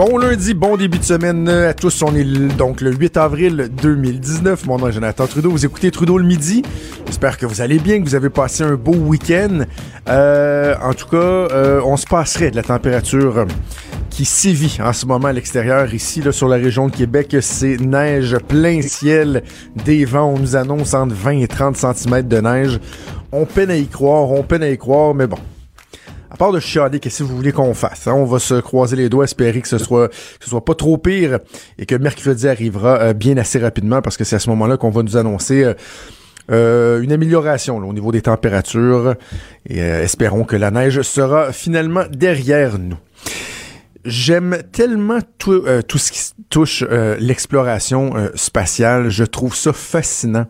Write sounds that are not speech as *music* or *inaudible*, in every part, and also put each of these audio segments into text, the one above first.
Bon lundi, bon début de semaine à tous. On est donc le 8 avril 2019. Mon nom est Jonathan Trudeau. Vous écoutez Trudeau le midi. J'espère que vous allez bien, que vous avez passé un beau week-end. Euh, en tout cas, euh, on se passerait de la température qui sévit en ce moment à l'extérieur. Ici, là, sur la région de Québec, c'est neige plein ciel. Des vents, on nous annonce entre 20 et 30 cm de neige. On peine à y croire, on peine à y croire, mais bon, à part de chialer, qu'est-ce que vous voulez qu'on fasse? Hein? On va se croiser les doigts, espérer que ce soit, que ce soit pas trop pire et que mercredi arrivera euh, bien assez rapidement parce que c'est à ce moment-là qu'on va nous annoncer euh, euh, une amélioration au niveau des températures et espérons que la neige sera finalement derrière nous. J'aime tellement tout, tout ce qui touche l'exploration spatiale. Je trouve ça fascinant.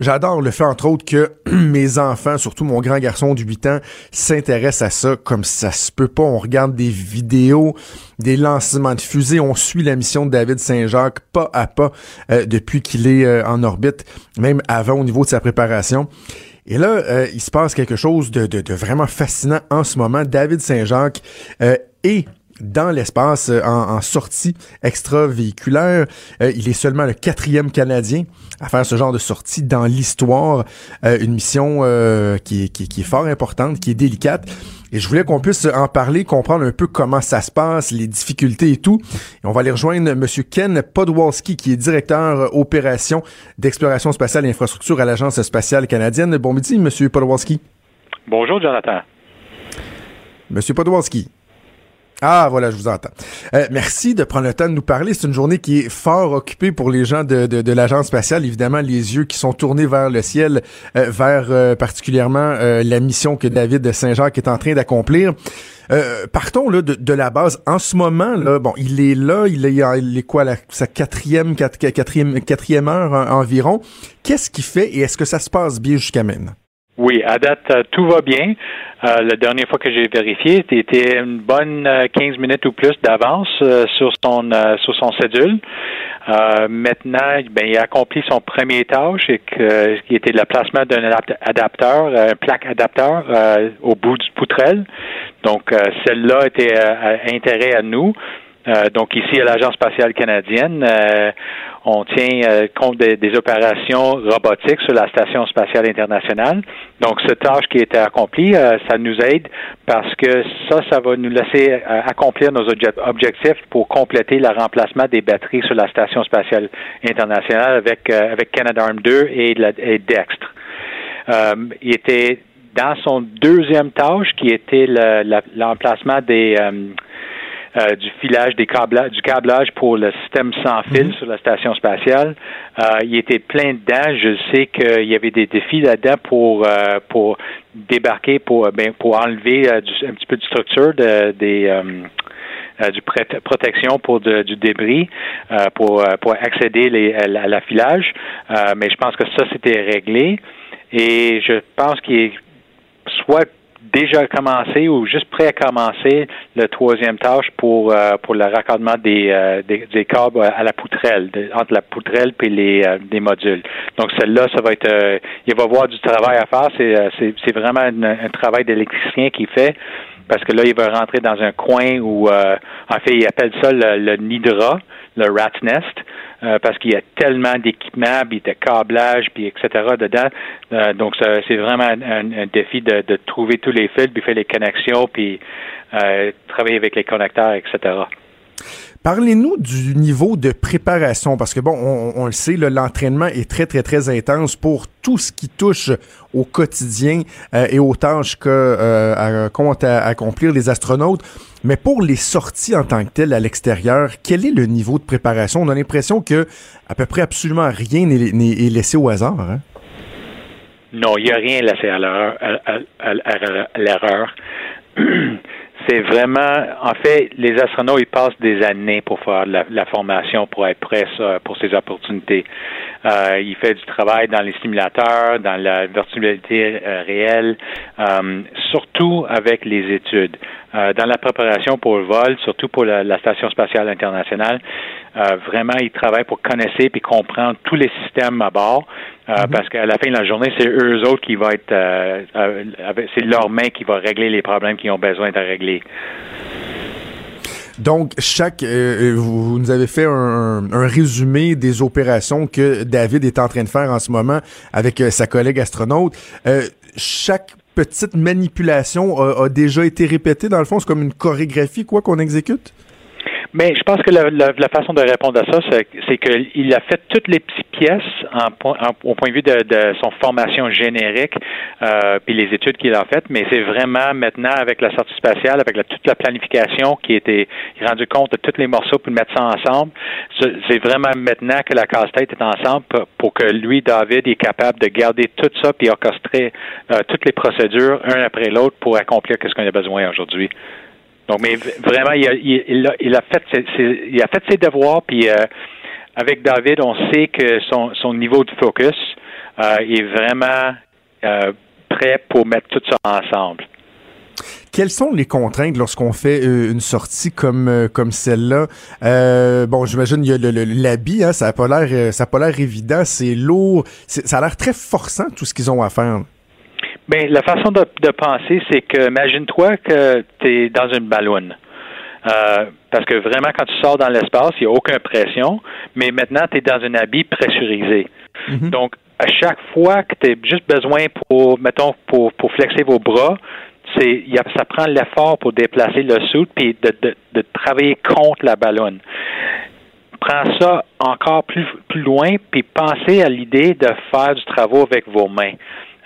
J'adore le fait, entre autres, que *clears throat* mes enfants, surtout mon grand garçon de 8 ans, s'intéressent à ça comme ça se peut pas. On regarde des vidéos, des lancements de fusées, on suit la mission de David Saint-Jacques pas à pas euh, depuis qu'il est euh, en orbite, même avant au niveau de sa préparation. Et là, euh, il se passe quelque chose de, de, de, vraiment fascinant en ce moment. David Saint-Jacques est dans l'espace euh, en, sortie extravéhiculaire. Euh, il est seulement le quatrième Canadien à faire ce genre de sortie dans l'histoire. Euh, une mission qui, qui, qui, est fort importante, qui est délicate. Et je voulais qu'on puisse en parler, comprendre un peu comment ça se passe, les difficultés et tout. Et on va aller rejoindre M. Ken Podwalski, qui est directeur opération d'exploration spatiale et infrastructure à l'Agence spatiale canadienne. Bon midi, M. Podwalski. Bonjour, Jonathan. M. Podwalski. Ah, voilà, je vous entends. Euh, merci de prendre le temps de nous parler. C'est une journée qui est fort occupée pour les gens de, de, de l'Agence spatiale. Évidemment, les yeux qui sont tournés vers le ciel, euh, vers euh, particulièrement la mission que David Saint-Jacques est en train d'accomplir. partons là, de, de, la base. En ce moment, là, bon, il est là, il est, il est quoi, sa quatrième, quatrième, quatrième heure environ. Qu'est-ce qu'il fait et est-ce que ça se passe bien jusqu'à maintenant? Oui, à date, euh, tout va bien. Euh, la dernière fois que j'ai vérifié, c'était une bonne 15 euh, minutes ou plus d'avance sur son sur son cédule. maintenant, ben, il a accompli son premier tâche, et que, qui était le placement d'un adapteur, un plaque adapteur au bout du poutrelle. Donc, celle-là était intérêt à nous. Euh, donc ici à l'Agence spatiale canadienne, euh, on tient euh, compte des, opérations robotiques sur la Station spatiale internationale. Donc cette tâche qui été accomplie, ça nous aide parce que ça, ça va nous laisser accomplir nos objectifs pour compléter le remplacement des batteries sur la Station spatiale internationale avec avec Canadarm2 et, la, et Dextre. il était dans son deuxième tâche qui était l'emplacement des euh, du filage, des câblages, du câblage pour le système sans fil mhm. sur la station spatiale. Euh, il était plein dedans. Je sais qu'il y avait des défis là-dedans pour euh, pour débarquer, pour ben, pour enlever un petit peu de structure de, des du protection pour du débris pour pour accéder les, à, l'affilage. mais je pense que ça c'était réglé et je pense qu'il est soit déjà commencé ou juste prêt à commencer le troisième tâche pour euh, pour le raccordement des, euh, des, des câbles à la poutrelle entre la poutrelle et les euh, des modules. Donc celle-là, ça va être il va avoir du travail à faire. C'est c'est vraiment un, travail d'électricien qui fait parce que là il va rentrer dans un coin où en fait il appelle ça le, le nidra, le rat nest. Euh, parce qu'il y a tellement d'équipements, puis de câblage, puis etc. dedans. Euh, donc, c'est vraiment un, défi de, trouver tous les fils, puis faire les connexions, puis euh, travailler avec les connecteurs, etc. Parlez-nous du niveau de préparation, parce que bon, on, le sait, l'entraînement est très, très, très intense pour tout ce qui touche au quotidien et aux tâches que euh, à accomplir les astronautes. Mais pour les sorties en tant que telles à l'extérieur, quel est le niveau de préparation? On a l'impression que à peu près absolument rien n'est laissé au hasard. Hein? Non, il n'y a rien laissé à l'erreur. *clears throat* c'est vraiment, en fait, les astronautes, ils passent des années pour faire la, la formation, pour être prêts pour ces opportunités. Euh, il fait du travail dans les simulateurs, dans la virtualité euh, réelle, euh, surtout avec les études. Euh, dans la préparation pour le vol, surtout pour la, la Station spatiale internationale, euh, vraiment, il travaille pour connaître et comprendre tous les systèmes à bord. Mm-hmm. Parce qu'à la fin de la journée, c'est eux autres qui vont être, c'est leur main qui va régler les problèmes qu'ils ont besoin de régler. Donc, chaque, euh, vous, nous avez fait un, un, résumé des opérations que David est en train de faire en ce moment avec euh, sa collègue astronaute. Euh, chaque petite manipulation a, a, déjà été répétée. Dans le fond, c'est comme une chorégraphie, quoi, qu'on exécute? Mais je pense que la, la, la, façon de répondre à ça, c'est qu'il a fait toutes les petites pièces en, en, au point de vue de, de son formation générique, euh, puis les études qu'il a faites, mais c'est vraiment maintenant avec la sortie spatiale, avec la, toute la planification qui était rendu compte de tous les morceaux pour mettre ça ensemble. C'est vraiment maintenant que la casse-tête est ensemble pour, pour, que lui, David, est capable de garder tout ça puis orchestrer euh, toutes les procédures un après l'autre pour accomplir ce qu'on a besoin aujourd'hui. Donc, mais vraiment, il a, fait, ses, devoirs, puis euh, avec David, on sait que son, niveau de focus euh, est vraiment euh, prêt pour mettre tout ça ensemble. Quelles sont les contraintes lorsqu'on fait une sortie comme comme celle-là? Bon, j'imagine il y a l'habit, hein, ça a pas l'air ça a pas l'air évident, c'est lourd, ça a l'air très forçant tout ce qu'ils ont à faire. Bien, la façon de, de penser, c'est que imagine-toi que tu es dans une ballonne. Euh, parce que vraiment, quand tu sors dans l'espace, il n'y a aucune pression, mais maintenant, tu es dans un habit pressurisé. Mm-hmm. Donc, à chaque fois que tu as juste besoin pour, mettons, pour, pour flexer vos bras, c'est, y a, ça prend l'effort pour déplacer le soute puis de, de, de travailler contre la ballonne prends ça encore plus, plus loin, puis pensez à l'idée de faire du travail avec vos mains.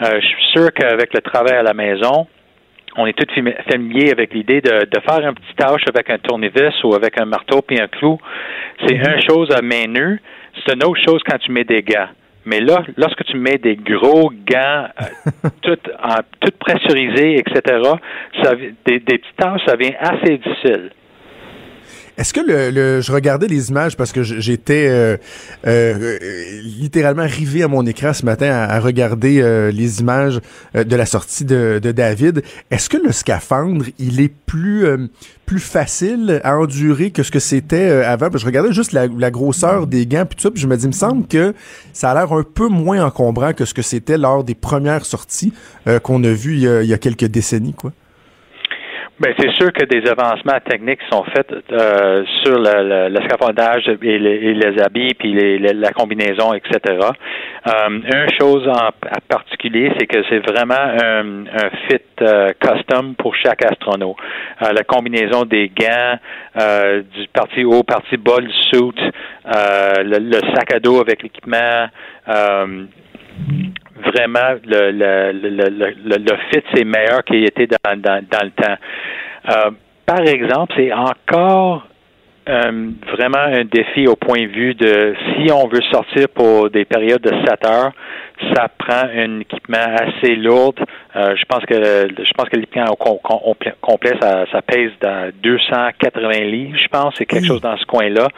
Euh, je suis sûr qu'avec le travail à la maison, on est tous familiers avec l'idée de, de, faire un petit tâche avec un tournevis ou avec un marteau puis un clou. C'est mm-hmm. une chose à main nue. C'est une autre chose quand tu mets des gants. Mais là, lorsque tu mets des gros gants, euh, *laughs* tout, en, tout pressurisés, etc., ça, des, des petites tâches, ça devient assez difficile. Est-ce que le, je regardais les images parce que j'étais euh, euh, littéralement rivé à mon écran ce matin à, regarder euh, les images euh, de la sortie de, David. Est-ce que le scaphandre il est plus euh, plus facile à endurer que ce que c'était avant? Je regardais juste la, la, grosseur des gants puis tout ça, puis je me dis, il me semble que ça a l'air un peu moins encombrant que ce que c'était lors des premières sorties qu'on a vues il y a, il y a quelques décennies, quoi. Bien, c'est sûr que des avancements techniques sont faits euh, sur le, le, le, scaphandage et les, et les habits, puis les, la combinaison, etc. Euh, une chose en, particulier, c'est que c'est vraiment un, un fit euh, custom pour chaque astronaute. Euh, la combinaison des gants, euh, du parti haut, parti bas, le suit, le, le, sac à dos avec l'équipement vraiment le, le, le, le, le fit, c'est meilleur qu'il était dans, dans, dans le temps. Euh, par exemple, c'est encore euh, vraiment un défi au point de vue de si on veut sortir pour des périodes de 7 heures, ça prend un équipement assez lourd. Euh, je pense que je pense que l'équipement au complet, ça, ça pèse dans 280 livres, je pense, c'est quelque chose dans ce coin-là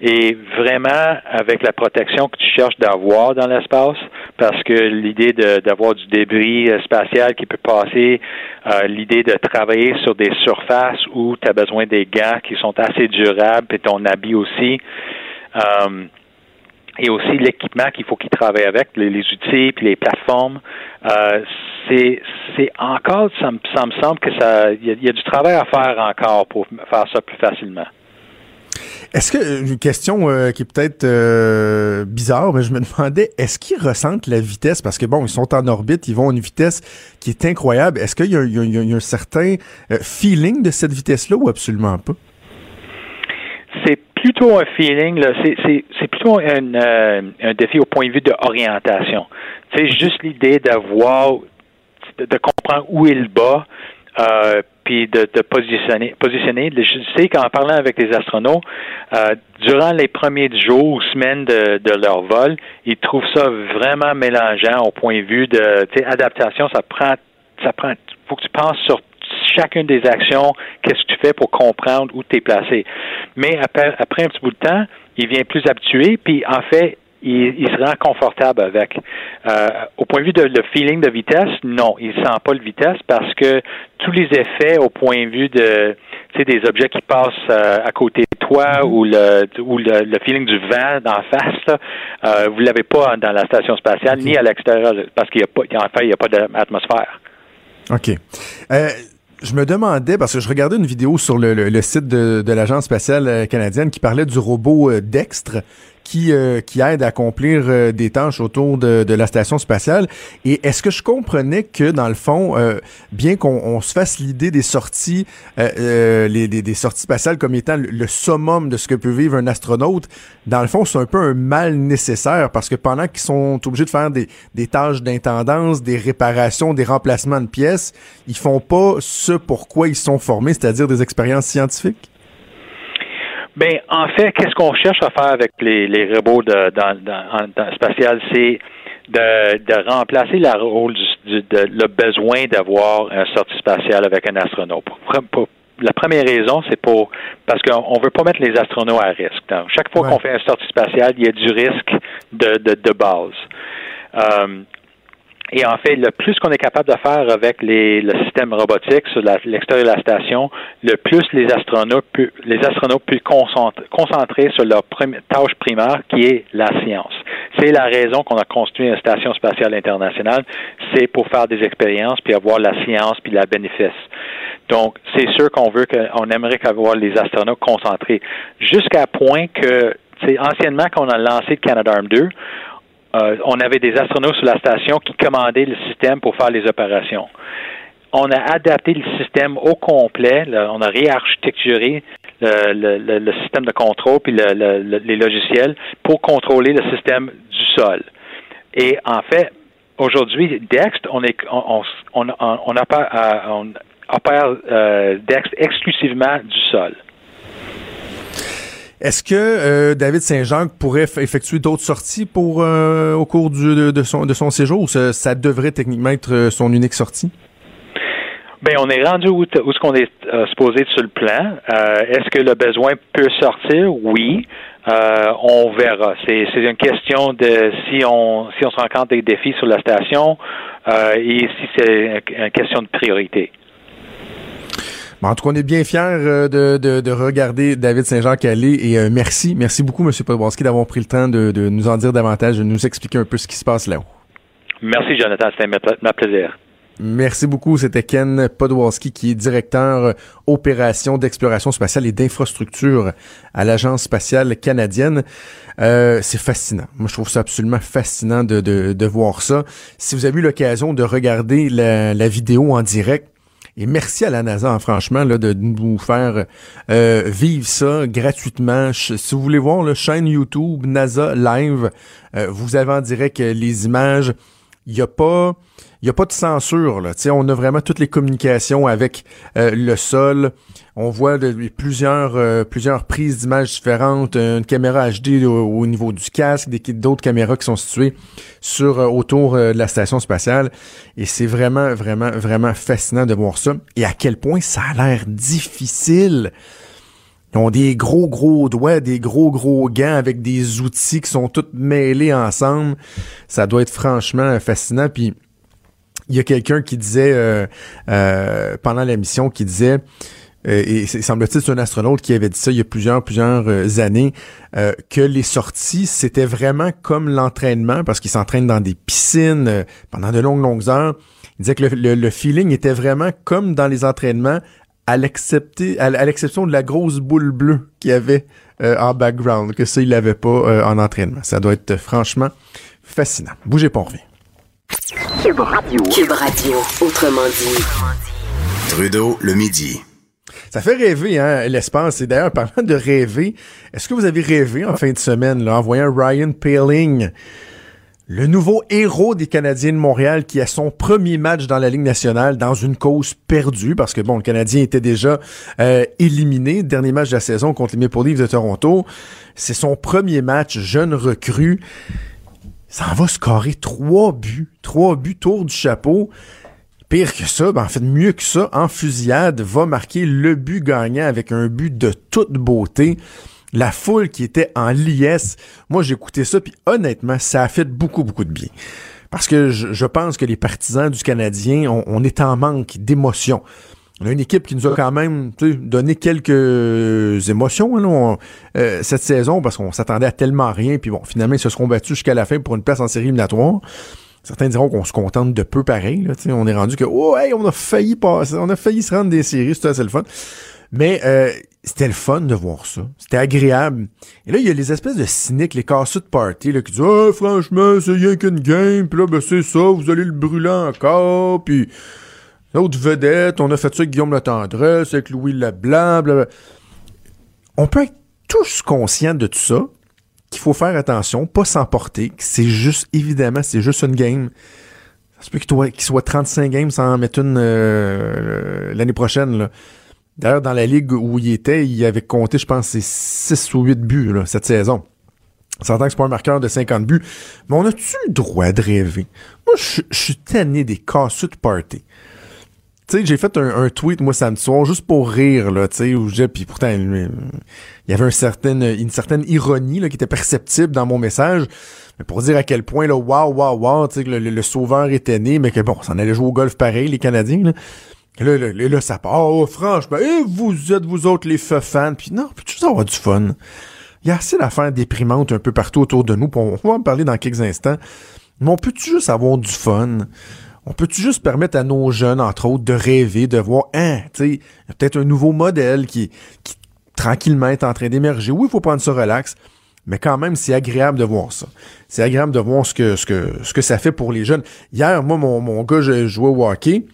et vraiment avec la protection que tu cherches d'avoir dans l'espace, parce que l'idée d'avoir du débris euh, spatial qui peut passer, euh, l'idée de travailler sur des surfaces où tu as besoin des gants qui sont assez durables, et ton habit aussi. Euh, et aussi l'équipement qu'il faut qu'il travaille avec, les, outils puis les plateformes. Euh, c'est, c'est encore, ça me, ça me semble que ça, il y, a du travail à faire encore pour faire ça plus facilement. Est-ce que une question euh, qui est peut-être euh, bizarre, mais je me demandais, est-ce qu'ils ressentent la vitesse? Parce que bon, ils sont en orbite, ils vont à une vitesse qui est incroyable. Est-ce qu'il y, a un certain euh, feeling de cette vitesse-là ou absolument pas? C'est plutôt un feeling. C'est, plutôt un, euh, un défi au point de vue de orientation. C'est juste l'idée d'avoir, de, de comprendre où il bat. Euh, puis de, de, positionner, positionner. Je sais qu'en parlant avec les astronautes, euh, durant les premiers jours ou semaines de, de, leur vol, ils trouvent ça vraiment mélangeant au point de vue de adaptation. Ça prend, ça prend, faut que tu penses sur chacune des actions, qu'est-ce que tu fais pour comprendre où tu es placé. Mais après, après un petit bout de temps, il vient plus habitué, puis en fait, il, il, se rend confortable avec. Euh, au point de vue de le feeling de vitesse, non, il sent pas le vitesse parce que tous les effets au point de vue de des objets qui passent euh, à côté de toi mm-hmm. ou le ou le, le feeling du vent d'en face, là, euh, vous l'avez pas dans la station spatiale ni à l'extérieur parce qu'il y a pas en fait il y a pas d'atmosphère. OK. Euh, je me demandais, parce que je regardais une vidéo sur le, le, le site de, de l'Agence spatiale canadienne qui parlait du robot Dextre qui, euh, qui aide à accomplir euh, des tâches autour de, de, la station spatiale. Et est-ce que je comprenais que, dans le fond, euh, bien qu'on se fasse l'idée des sorties, les, des, des, sorties spatiales comme étant le, summum de ce que peut vivre un astronaute, dans le fond, c'est un peu un mal nécessaire parce que pendant qu'ils sont obligés de faire des, des tâches d'intendance, des réparations, des remplacements de pièces, ils font pas ce pourquoi ils sont formés, c'est-à-dire des expériences scientifiques? Ben, en fait, qu'est-ce qu'on cherche à faire avec les, les robots de, dans, dans, dans spatial, c'est de, de, remplacer la rôle du, de, le besoin d'avoir un sortie spatiale avec un astronaute. la première raison, c'est pour parce qu'on ne veut pas mettre les astronautes à risque. Donc, chaque fois qu'on fait un sortie spatiale, il y a du risque de, de, de base. Euh, et en fait, le plus qu'on est capable de faire avec les, le système robotique sur l'extérieur de la station, le plus les astronautes, pu, les astronautes peuvent concentrer sur leur tâche primaire qui est la science. C'est la raison qu'on a construit une station spatiale internationale, c'est pour faire des expériences puis avoir la science puis la bénéfice. Donc, c'est sûr qu'on veut qu'on aimerait avoir les astronautes concentrés jusqu'à point que, c'est anciennement qu'on a lancé le Canadarm 2, euh, on avait des astronautes sur la station qui commandaient le système pour faire les opérations. On a adapté le système au complet, on a réarchitecturé le, système de contrôle puis les logiciels pour contrôler le système du sol. Et en fait, aujourd'hui, Dext, on on, opère, euh, Dext exclusivement du sol. Est-ce que euh, David Saint-Jean pourrait effectuer d'autres sorties pour euh, au cours du, de, son, de son séjour ou ça, devrait techniquement être euh, son unique sortie? Ben, on est rendu où, où ce qu'on est supposé être sur le plan. Est-ce que le besoin peut sortir? Oui. on verra. C'est une question de si on si on se rencontre des défis sur la station et si c'est une question de priorité en tout cas, on est bien fiers euh, de, de, de, regarder David Saint-Jean Calais et euh, merci, merci beaucoup, M. Podborski, d'avoir pris le temps de, de, nous en dire davantage, de nous expliquer un peu ce qui se passe là-haut. Merci, Jonathan, c'était ma plaisir. Merci beaucoup. C'était Ken Podwalski qui est directeur euh, opération d'exploration spatiale et d'infrastructure à l'Agence spatiale canadienne. Euh, c'est fascinant. Moi, je trouve ça absolument fascinant de, de, de voir ça. Si vous avez eu l'occasion de regarder la, la vidéo en direct, et merci à la NASA, hein, franchement, là, de nous faire euh, vivre ça gratuitement. si vous voulez voir la chaîne YouTube NASA Live, euh, vous avez en direct les images. Il n'y a pas a pas de censure. Là. on a vraiment toutes les communications avec euh, le sol. On voit de, plusieurs, euh, plusieurs prises d'images différentes, une caméra HD au, niveau du casque, d'autres caméras qui sont situées sur euh, autour de la station spatiale. Et c'est vraiment, vraiment, vraiment fascinant de voir ça. Et à quel point ça a l'air difficile. Ils ont des gros, gros doigts, des gros, gros gants avec des outils qui sont tous mêlés ensemble. Ça doit être franchement fascinant. Puis il y a quelqu'un qui disait euh, euh, pendant la mission qui disait euh, et semble-t-il c'est un astronaute qui avait dit ça il y a plusieurs plusieurs années que les sorties c'était vraiment comme l'entraînement parce qu'il s'entraîne dans des piscines pendant de longues longues heures. Il disait que le, feeling était vraiment comme dans les entraînements à l'exception de la grosse boule bleue qu'il y avait en background que ça il l'avait pas en entraînement. Ça doit être franchement fascinant. Bougez pas on revient. Cube Radio. Cube Radio, autrement dit. Trudeau, le midi. Ça fait rêver, hein, l'espace. Et d'ailleurs, parlant de rêver, est-ce que vous avez rêvé en fin de semaine, là, en voyant Ryan Paling, le nouveau héros des Canadiens de Montréal qui a son premier match dans la Ligue nationale dans une cause perdue, parce que bon, le Canadien était déjà euh, éliminé, dernier match de la saison contre les Maple Leafs de Toronto. C'est son premier match, jeune recrue ça en va scorer trois buts, trois buts tour du chapeau. Pire que ça, ben en fait mieux que ça, en fusillade, va marquer le but gagnant avec un but de toute beauté. La foule qui était en liesse, moi j'ai écouté ça, puis honnêtement, ça a fait beaucoup, beaucoup de bien. Parce que je, pense que les partisans du Canadien, on, est en manque d'émotion. On a une équipe qui nous a quand même donné quelques émotions hein, euh, cette saison parce qu'on s'attendait à tellement rien. Puis bon, finalement, ils se seront battus jusqu'à la fin pour une place en série éliminatoire. Certains diront qu'on se contente de peu pareil. On est rendu que oh hey, on a failli passer, on a failli se rendre des séries, c'était assez le fun. Mais euh, c'était le fun de voir ça. C'était agréable. Et là, il y a les espèces de cyniques, les casseux de party, là, qui disent Ah, franchement, c'est rien qu'une game, puis là, ben c'est ça, vous allez le brûler encore, puis l'autre vedette, on a fait ça avec Guillaume Le Tendresse, avec Louis Leblanc, bla, On peut être tous conscients de tout ça, qu'il faut faire attention, pas s'emporter, c'est juste, évidemment, c'est juste une game. Ça se peut qu'il soit 35 games sans en mettre une euh, l'année prochaine. D'ailleurs, dans la ligue où il était, il avait compté, je pense, c'est 6 ou 8 buts cette saison. On s'entend que c'est pas un marqueur de 50 buts. Mais on a-tu le droit de rêver? Moi, je suis tanné des casseux de party. Tu sais, j'ai fait un, tweet, moi, samedi soir, juste pour rire, là, tu sais, où puis pourtant, il y avait une certaine, une certaine ironie, là, qui était perceptible dans mon message. Mais pour dire à quel point, là, waouh, waouh, waouh, tu sais, que le, le, sauveur était né, mais que bon, ça en allait jouer au golf pareil, les Canadiens, là. Là, là, là, ça part. Oh, franchement, et vous êtes vous autres les feux fans. Puis non, puis tu avoir du fun. Il y a assez d'affaires déprimantes un peu partout autour de nous. On va en parler dans quelques instants. Mais on peut-tu juste avoir du fun? On peut-tu juste permettre à nos jeunes, entre autres, de rêver, de voir, hein, tu sais, peut-être un nouveau modèle qui, qui tranquillement est en train d'émerger. Oui, il faut prendre ça relax, mais quand même, c'est agréable de voir ça. C'est agréable de voir ce que, ce que, ce que ça fait pour les jeunes. Hier, moi, mon, mon gars, je jouais au hockey.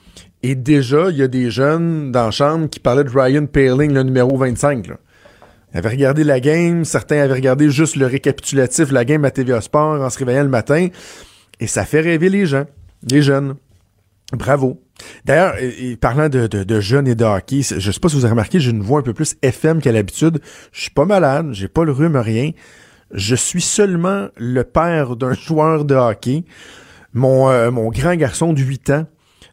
Et déjà, il y a des jeunes dans la chambre qui parlaient de Ryan Paling, le numéro 25. Là. Ils avaient regardé la game, certains avaient regardé juste le récapitulatif, la game à TVA Sport en se réveillant le matin. Et ça fait rêver les gens, les jeunes. Bravo. D'ailleurs, parlant de, jeunes et de hockey, je sais pas si vous avez remarqué, j'ai une voix un peu plus FM qu'à l'habitude. Je suis pas malade, j'ai pas le rhume, rien. Je suis seulement le père d'un *laughs* joueur de hockey. Mon, euh, grand garçon de 8 ans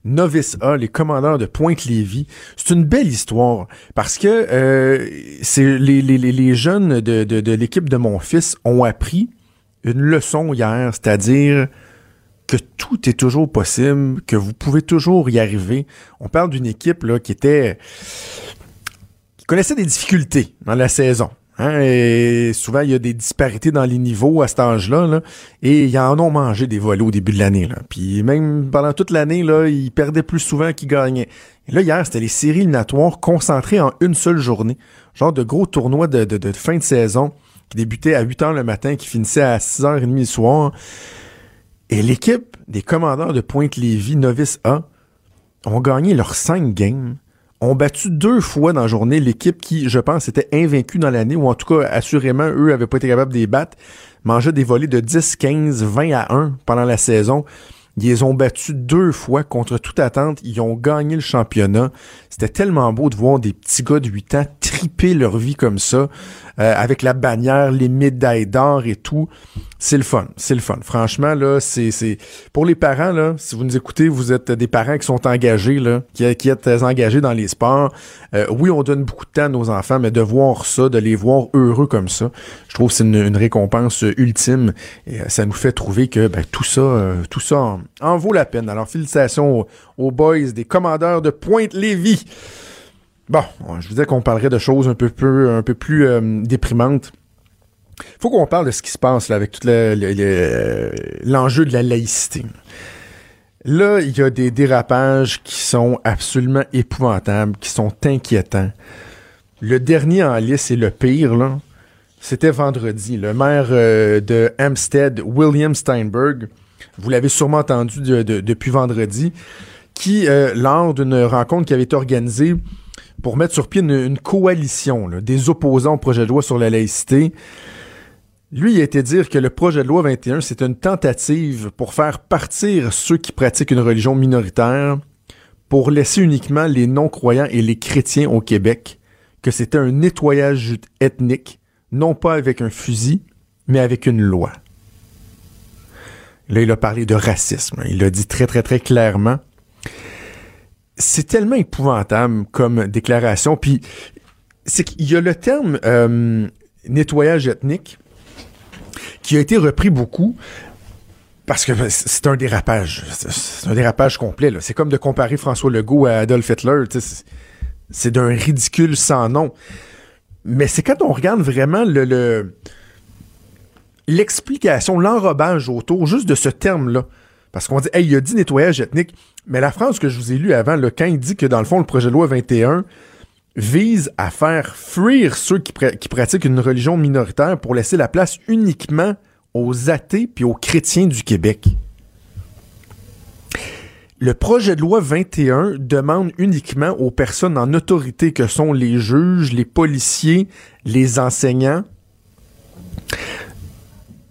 Novice A, les commandeurs de Pointe-Lévis. C'est une belle histoire parce que euh, les, jeunes de l'équipe de mon fils ont appris une leçon hier, c'est-à-dire que tout est toujours possible, que vous pouvez toujours y arriver. On parle d'une équipe là, qui était qui connaissait des difficultés dans la saison. Hein, et souvent, il y a des disparités dans les niveaux à cet âge-là. Là, et ils en ont mangé des volets au début de l'année. Puis même pendant toute l'année, ils perdaient plus souvent qu'ils gagnaient. Là, hier, c'était les séries éliminatoires concentrées en une seule journée. Genre de gros tournois de, fin de saison qui débutaient à 8 h le matin, qui finissaient à 6h30 le soir. Et l'équipe des commandeurs de Pointe-Lévis, Novice A, ont gagné leurs cinq games ont battu deux fois dans la journée l'équipe qui, je pense, était invaincue dans l'année, ou en tout cas, assurément, eux avaient pas été capables de les battre, mangeaient des volets de 10, 15, 20 à 1 pendant la saison. Ils ont battus deux fois contre toute attente. Ils ont gagné le championnat. C'était tellement beau de voir des petits gars de 8 ans triper leur vie comme ça, euh, avec la bannière, les médailles d'or et tout c'est le fun, c'est le fun. Franchement, là, c'est, c'est pour les parents là. Si vous nous écoutez, vous êtes des parents qui sont engagés là, qui, qui êtes engagés dans les sports. Euh, oui, on donne beaucoup de temps à nos enfants, mais de voir ça, de les voir heureux comme ça, je trouve que c'est une, récompense ultime. Et euh, ça nous fait trouver que ben, tout ça, euh, tout ça en, vaut la peine. Alors félicitations aux, boys des commandeurs de Pointe-Lévis. Bon, je vous disais qu'on parlerait de choses un peu, plus déprimantes faut qu'on parle de ce qui se passe avec tout l'enjeu de la laïcité. Là, il y a des dérapages qui sont absolument épouvantables, qui sont inquiétants. Le dernier en liste et le pire, c'était vendredi. Le maire euh, de Hampstead, William Steinberg, vous l'avez sûrement entendu depuis vendredi, qui, euh, lors d'une rencontre qui avait été organisée pour mettre sur pied une, coalition des opposants au projet de loi sur la laïcité, lui, il a été dire que le projet de loi 21, c'est une tentative pour faire partir ceux qui pratiquent une religion minoritaire, pour laisser uniquement les non-croyants et les chrétiens au Québec, que c'était un nettoyage ethnique, non pas avec un fusil, mais avec une loi. Là, il a parlé de racisme. Il l'a dit très, très, très clairement. C'est tellement épouvantable comme déclaration. Puis c'est qu'il y a le terme euh, nettoyage ethnique qui a été repris beaucoup parce que c'est un dérapage. C'est un dérapage complet. C'est comme de comparer François Legault à Adolf Hitler. C'est d'un ridicule sans nom. Mais c'est quand on regarde vraiment le l'explication, l'enrobage autour juste de ce terme-là. Parce qu'on dit, hey, il a dit nettoyage ethnique. Mais la phrase que je vous ai lue avant, le quand il dit que dans le fond, le projet de loi 21 vise à faire fuir ceux qui, qui pratiquent une religion minoritaire pour laisser la place uniquement aux athées puis aux chrétiens du Québec. Le projet de loi 21 demande uniquement aux personnes en autorité que sont les juges, les policiers, les enseignants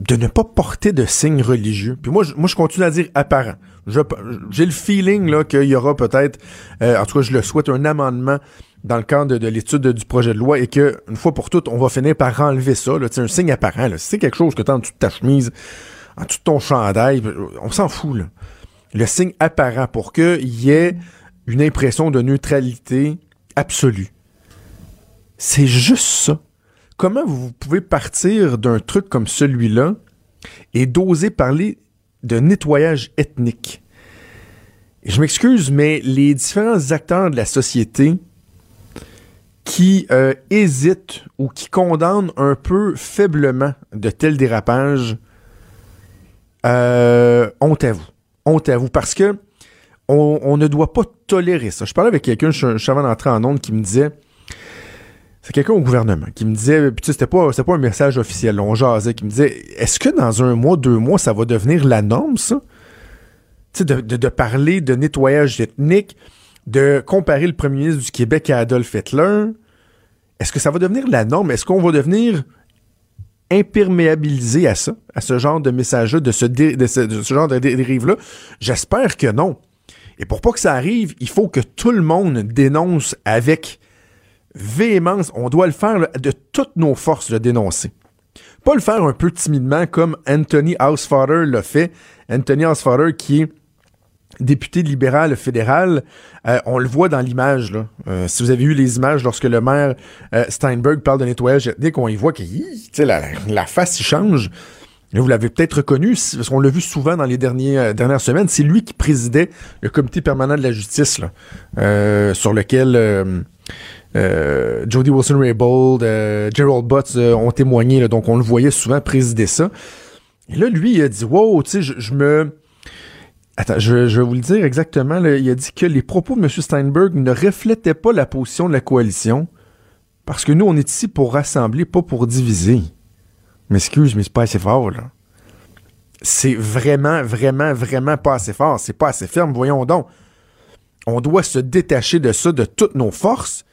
de ne pas porter de signes religieux. Puis moi, je, moi, je continue à dire apparent. J'ai le feeling là qu'il y aura peut-être, euh, en tout cas, je le souhaite, un amendement dans le cadre de, l'étude du projet de loi et que une fois pour toutes, on va finir par enlever ça. Là, un signe apparent. C'est quelque chose que tu as en dessous de ta chemise, en dessous de ton chandail, on s'en fout. Le signe apparent pour qu'il y ait une impression de neutralité absolue. C'est juste ça comment vous pouvez partir d'un truc comme celui-là et d'oser parler de nettoyage ethnique? je m'excuse, mais les différents acteurs de la société qui euh, hésitent ou qui condamnent un peu faiblement de tels dérapages, euh, honte à vous. Honte à vous. Parce que on, ne doit pas tolérer ça. Je parlais avec quelqu'un, je, je suis avant d'entrer en onde, qui me disait c'est quelqu'un au gouvernement qui me disait, puis tu sais, c'était pas, pas un message officiel, on jasait, qui me disait, est-ce que dans un mois, deux mois, ça va devenir la norme, ça? Tu sais, de, parler de nettoyage ethnique, de comparer le premier ministre du Québec à Adolf Hitler. Est-ce que ça va devenir la norme? Est-ce qu'on va devenir imperméabilisé à ça, à ce genre de message-là, de ce, de ce genre de dérive-là? J'espère que non. Et pour pas que ça arrive, il faut que tout le monde dénonce avec on doit le faire de toutes nos forces, le dénoncer. Pas le faire un peu timidement comme Anthony Housefather l'a fait. Anthony Housefather qui est député libéral fédéral, euh, on le voit dans l'image. Euh, si vous avez vu les images lorsque le maire euh, Steinberg parle de nettoyage ethnique, on y voit que la, la face y change. vous l'avez peut-être reconnu, parce qu'on l'a vu souvent dans les dernières semaines. C'est lui qui présidait le comité permanent de la justice, sur lequel euh, Jody Wilson-Raybould, euh, Gerald Butts euh, ont témoigné, donc on le voyait souvent présider ça. Et là, lui, il a dit, wow, tu sais, je, me... Attends, je, vais vous le dire exactement. il a dit que les propos de M. Steinberg ne reflétaient pas la position de la coalition parce que nous, on est ici pour rassembler, pas pour diviser. M'excuse, mais c'est pas assez fort, là. C'est vraiment, vraiment, vraiment pas assez fort. C'est pas assez ferme, voyons donc. On doit se détacher de ça de toutes nos forces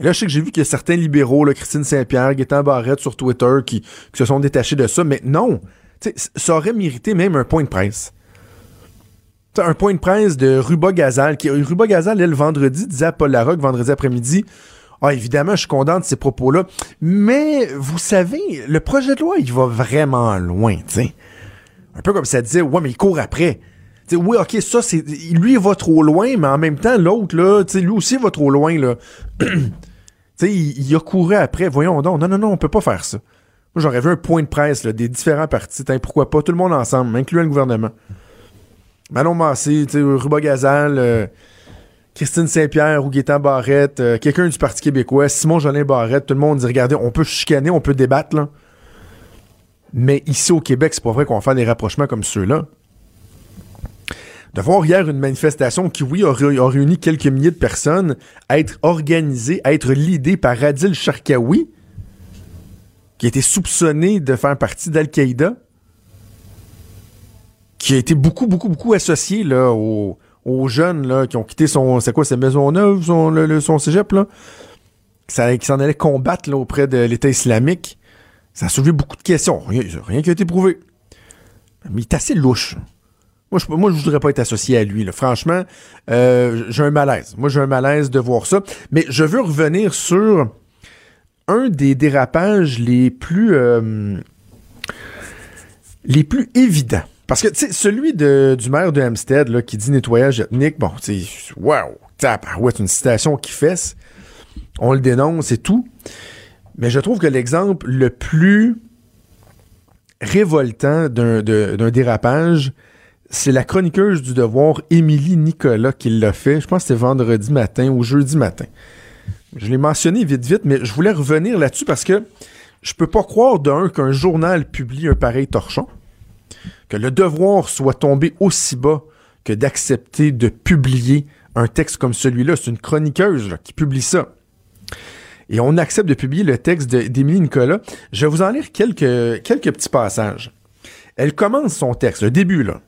et là, je sais que j'ai vu qu'il y a certains libéraux, là, Christine Saint-Pierre, Gaétan Barrette sur Twitter, qui, se sont détachés de ça. Mais non, ça aurait mérité même un point de presse. Un point de presse de Ruba Gazal. Qui, Ruba Gazal, elle, le vendredi, disait à Paul Larocque, vendredi après-midi, ah, évidemment, je suis content de ces propos-là. Mais, vous savez, le projet de loi, il va vraiment loin, tu Un peu comme ça disait, ouais, mais il court après. Oui, ok, ça, c'est. Lui, il va trop loin, mais en même temps, l'autre, là, lui aussi, il va trop loin, là. *clears throat* il, a couru après. Voyons donc. Non, non, non, on peut pas faire ça. Moi, j'aurais vu un point de presse des différents partis. pourquoi pas? Tout le monde ensemble, incluant le gouvernement. Manon Massé, Ruba Gazal, euh, Christine Saint-Pierre ou Barrette, euh, quelqu'un du Parti québécois, Simon Jolin Barrette, tout le monde dit regardez, on peut chicaner, on peut débattre. Mais ici au Québec, c'est pas vrai qu'on va faire des rapprochements comme ceux-là de voir hier une manifestation qui, oui, a, réuni quelques milliers de personnes, être organisée, être l'idée par Adil Sharkawi, qui a été soupçonné de faire partie d'Al-Qaïda, qui a été beaucoup, beaucoup, beaucoup associé là, aux, jeunes là, qui ont quitté son. C'est quoi, son, son cégep, là? Qui s'en allait combattre auprès de l'État islamique. Ça a soulevé beaucoup de questions. Rien, rien qui a été prouvé. Mais il est assez louche. Moi, je, moi, je voudrais pas être associé à lui. Là. Franchement, euh, j'ai un malaise. Moi, j'ai un malaise de voir ça. Mais je veux revenir sur un des dérapages les plus euh, les plus évidents. Parce que, tu sais, celui de, du maire de Hampstead, là, qui dit nettoyage ethnique, bon, tu sais, wow, ouais, c'est une citation qui fesse. On le dénonce et tout. Mais je trouve que l'exemple le plus révoltant d'un dérapage, c'est la chroniqueuse du devoir, Émilie Nicolas, qui l'a fait. Je pense que c'était vendredi matin ou jeudi matin. Je l'ai mentionné vite, vite, mais je voulais revenir là-dessus parce que je peux pas croire d'un qu'un journal publie un pareil torchon, que le devoir soit tombé aussi bas que d'accepter de publier un texte comme celui-là. C'est une chroniqueuse qui publie ça. Et on accepte de publier le texte d'Émilie Nicolas. Je vais vous en lire quelques, quelques petits passages. Elle commence son texte, le début, là.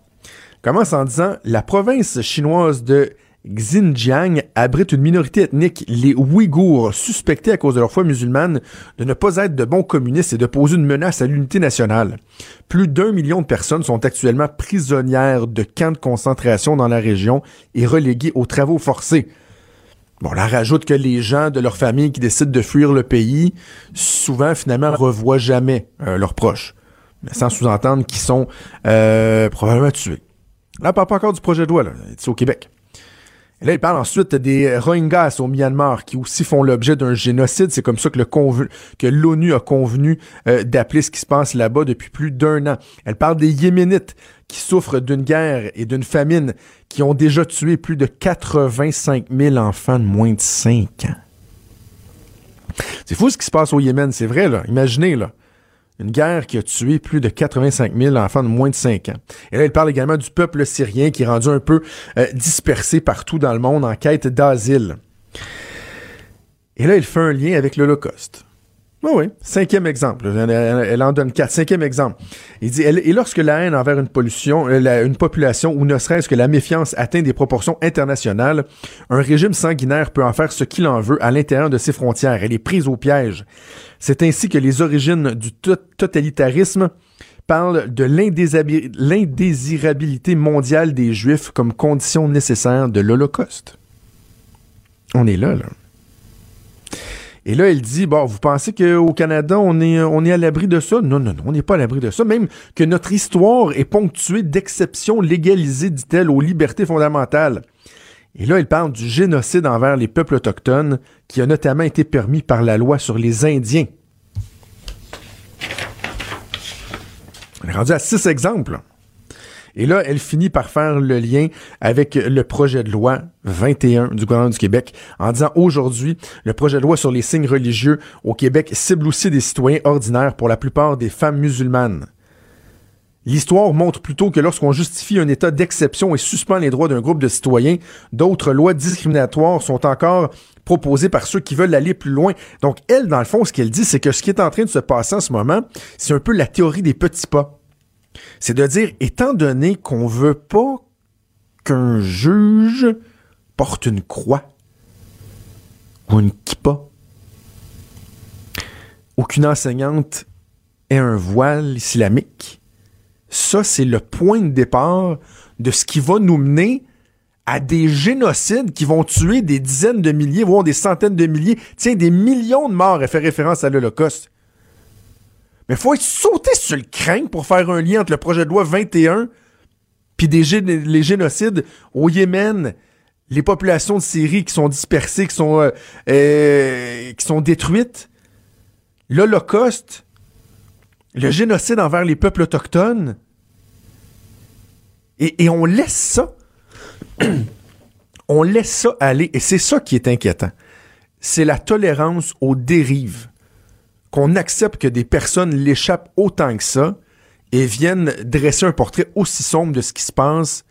Commence en disant La province chinoise de Xinjiang abrite une minorité ethnique, les Ouïghours, suspectés à cause de leur foi musulmane de ne pas être de bons communistes et de poser une menace à l'unité nationale. Plus d'un million de personnes sont actuellement prisonnières de camps de concentration dans la région et reléguées aux travaux forcés. Bon, on rajoute que les gens de leur famille qui décident de fuir le pays, souvent, finalement, revoient jamais euh, leurs proches. sans sous-entendre qu'ils sont euh, probablement tués. Là, parle pas encore du projet de loi, là. C'est au Québec. Et là, il parle ensuite des Rohingyas au Myanmar qui aussi font l'objet d'un génocide. C'est comme ça que, le que l'ONU a convenu euh, d'appeler ce qui se passe là-bas depuis plus d'un an. Elle parle des Yéménites qui souffrent d'une guerre et d'une famine qui ont déjà tué plus de 85 000 enfants de moins de 5 ans. C'est fou ce qui se passe au Yémen, c'est vrai, là. Imaginez, là. Une guerre qui a tué plus de 85 000 enfants de moins de 5 ans. Et là, il parle également du peuple syrien qui est rendu un peu euh, dispersé partout dans le monde en quête d'asile. Et là, il fait un lien avec l'Holocauste. Oui, oui. Cinquième exemple. Elle, en donne quatre. Cinquième exemple. Il dit, et lorsque la haine envers une, pollution, euh, une population, ou ne serait-ce que la méfiance atteint des proportions internationales, un régime sanguinaire peut en faire ce qu'il en veut à l'intérieur de ses frontières. Elle est prise au piège. C'est ainsi que les origines du totalitarisme parlent de l'indésirabilité mondiale des Juifs comme condition nécessaire de l'Holocauste. On est là, là. Et là, il dit, bon, vous pensez qu'au Canada, on est, on est à l'abri de ça? Non, non, non, on n'est pas à l'abri de ça. Même que notre histoire est ponctuée d'exceptions légalisées, dit-elle, aux libertés fondamentales. Et là, il parle du génocide envers les peuples autochtones qui a notamment été permis par la loi sur les Indiens. On est rendu à six exemples. Et là, elle finit par faire le lien avec le projet de loi 21 du gouvernement du Québec en disant aujourd'hui, le projet de loi sur les signes religieux au Québec cible aussi des citoyens ordinaires pour la plupart des femmes musulmanes. L'histoire montre plutôt que lorsqu'on justifie un état d'exception et suspend les droits d'un groupe de citoyens, d'autres lois discriminatoires sont encore proposées par ceux qui veulent aller plus loin. Donc, elle, dans le fond, ce qu'elle dit, c'est que ce qui est en train de se passer en ce moment, c'est un peu la théorie des petits pas. C'est de dire, étant donné qu'on veut pas qu'un juge porte une croix ou une kippa, aucune enseignante ait un voile islamique, ça, c'est le point de départ de ce qui va nous mener à des génocides qui vont tuer des dizaines de milliers, voire des centaines de milliers, tiens, des millions de morts, elle fait référence à l'Holocauste. Mais faut être sauté sur le crâne pour faire un lien entre le projet de loi 21 puis des les génocides au Yémen, les populations de Syrie qui sont dispersées, qui sont, euh, euh, qui sont détruites, l'Holocauste, le génocide envers les peuples autochtones. Et, on laisse ça. on laisse ça aller. Et c'est ça qui est inquiétant. C'est la tolérance aux dérives qu'on accepte que des personnes l'échappent autant que ça et viennent dresser un portrait aussi sombre de ce qui se passe,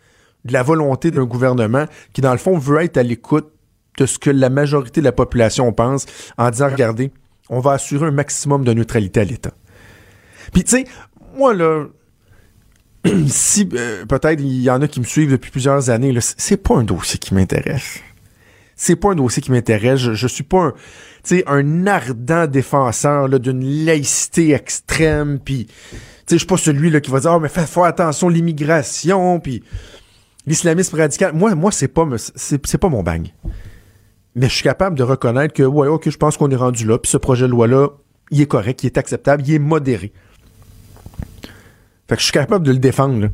de la volonté d'un gouvernement qui, dans le fond, veut être à l'écoute de ce que la majorité de la population pense en disant, regardez, on va assurer un maximum de neutralité à l'État. Puis, tu sais, moi, là, *clears throat* si euh, peut-être il y en a qui me suivent depuis plusieurs années, c'est pas un dossier qui m'intéresse. C'est pas un dossier qui m'intéresse. Je, suis pas un un ardent défenseur d'une laïcité extrême, puis je suis pas celui là, qui va dire oh, mais fais, fais attention l'immigration, puis l'islamisme radical. Moi, moi c'est pas c'est pas mon bang. Mais je suis capable de reconnaître que ouais, ok, je pense qu'on est rendu là, puis ce projet de loi là, il est correct, il est acceptable, il est modéré. Fait que je suis capable de le défendre.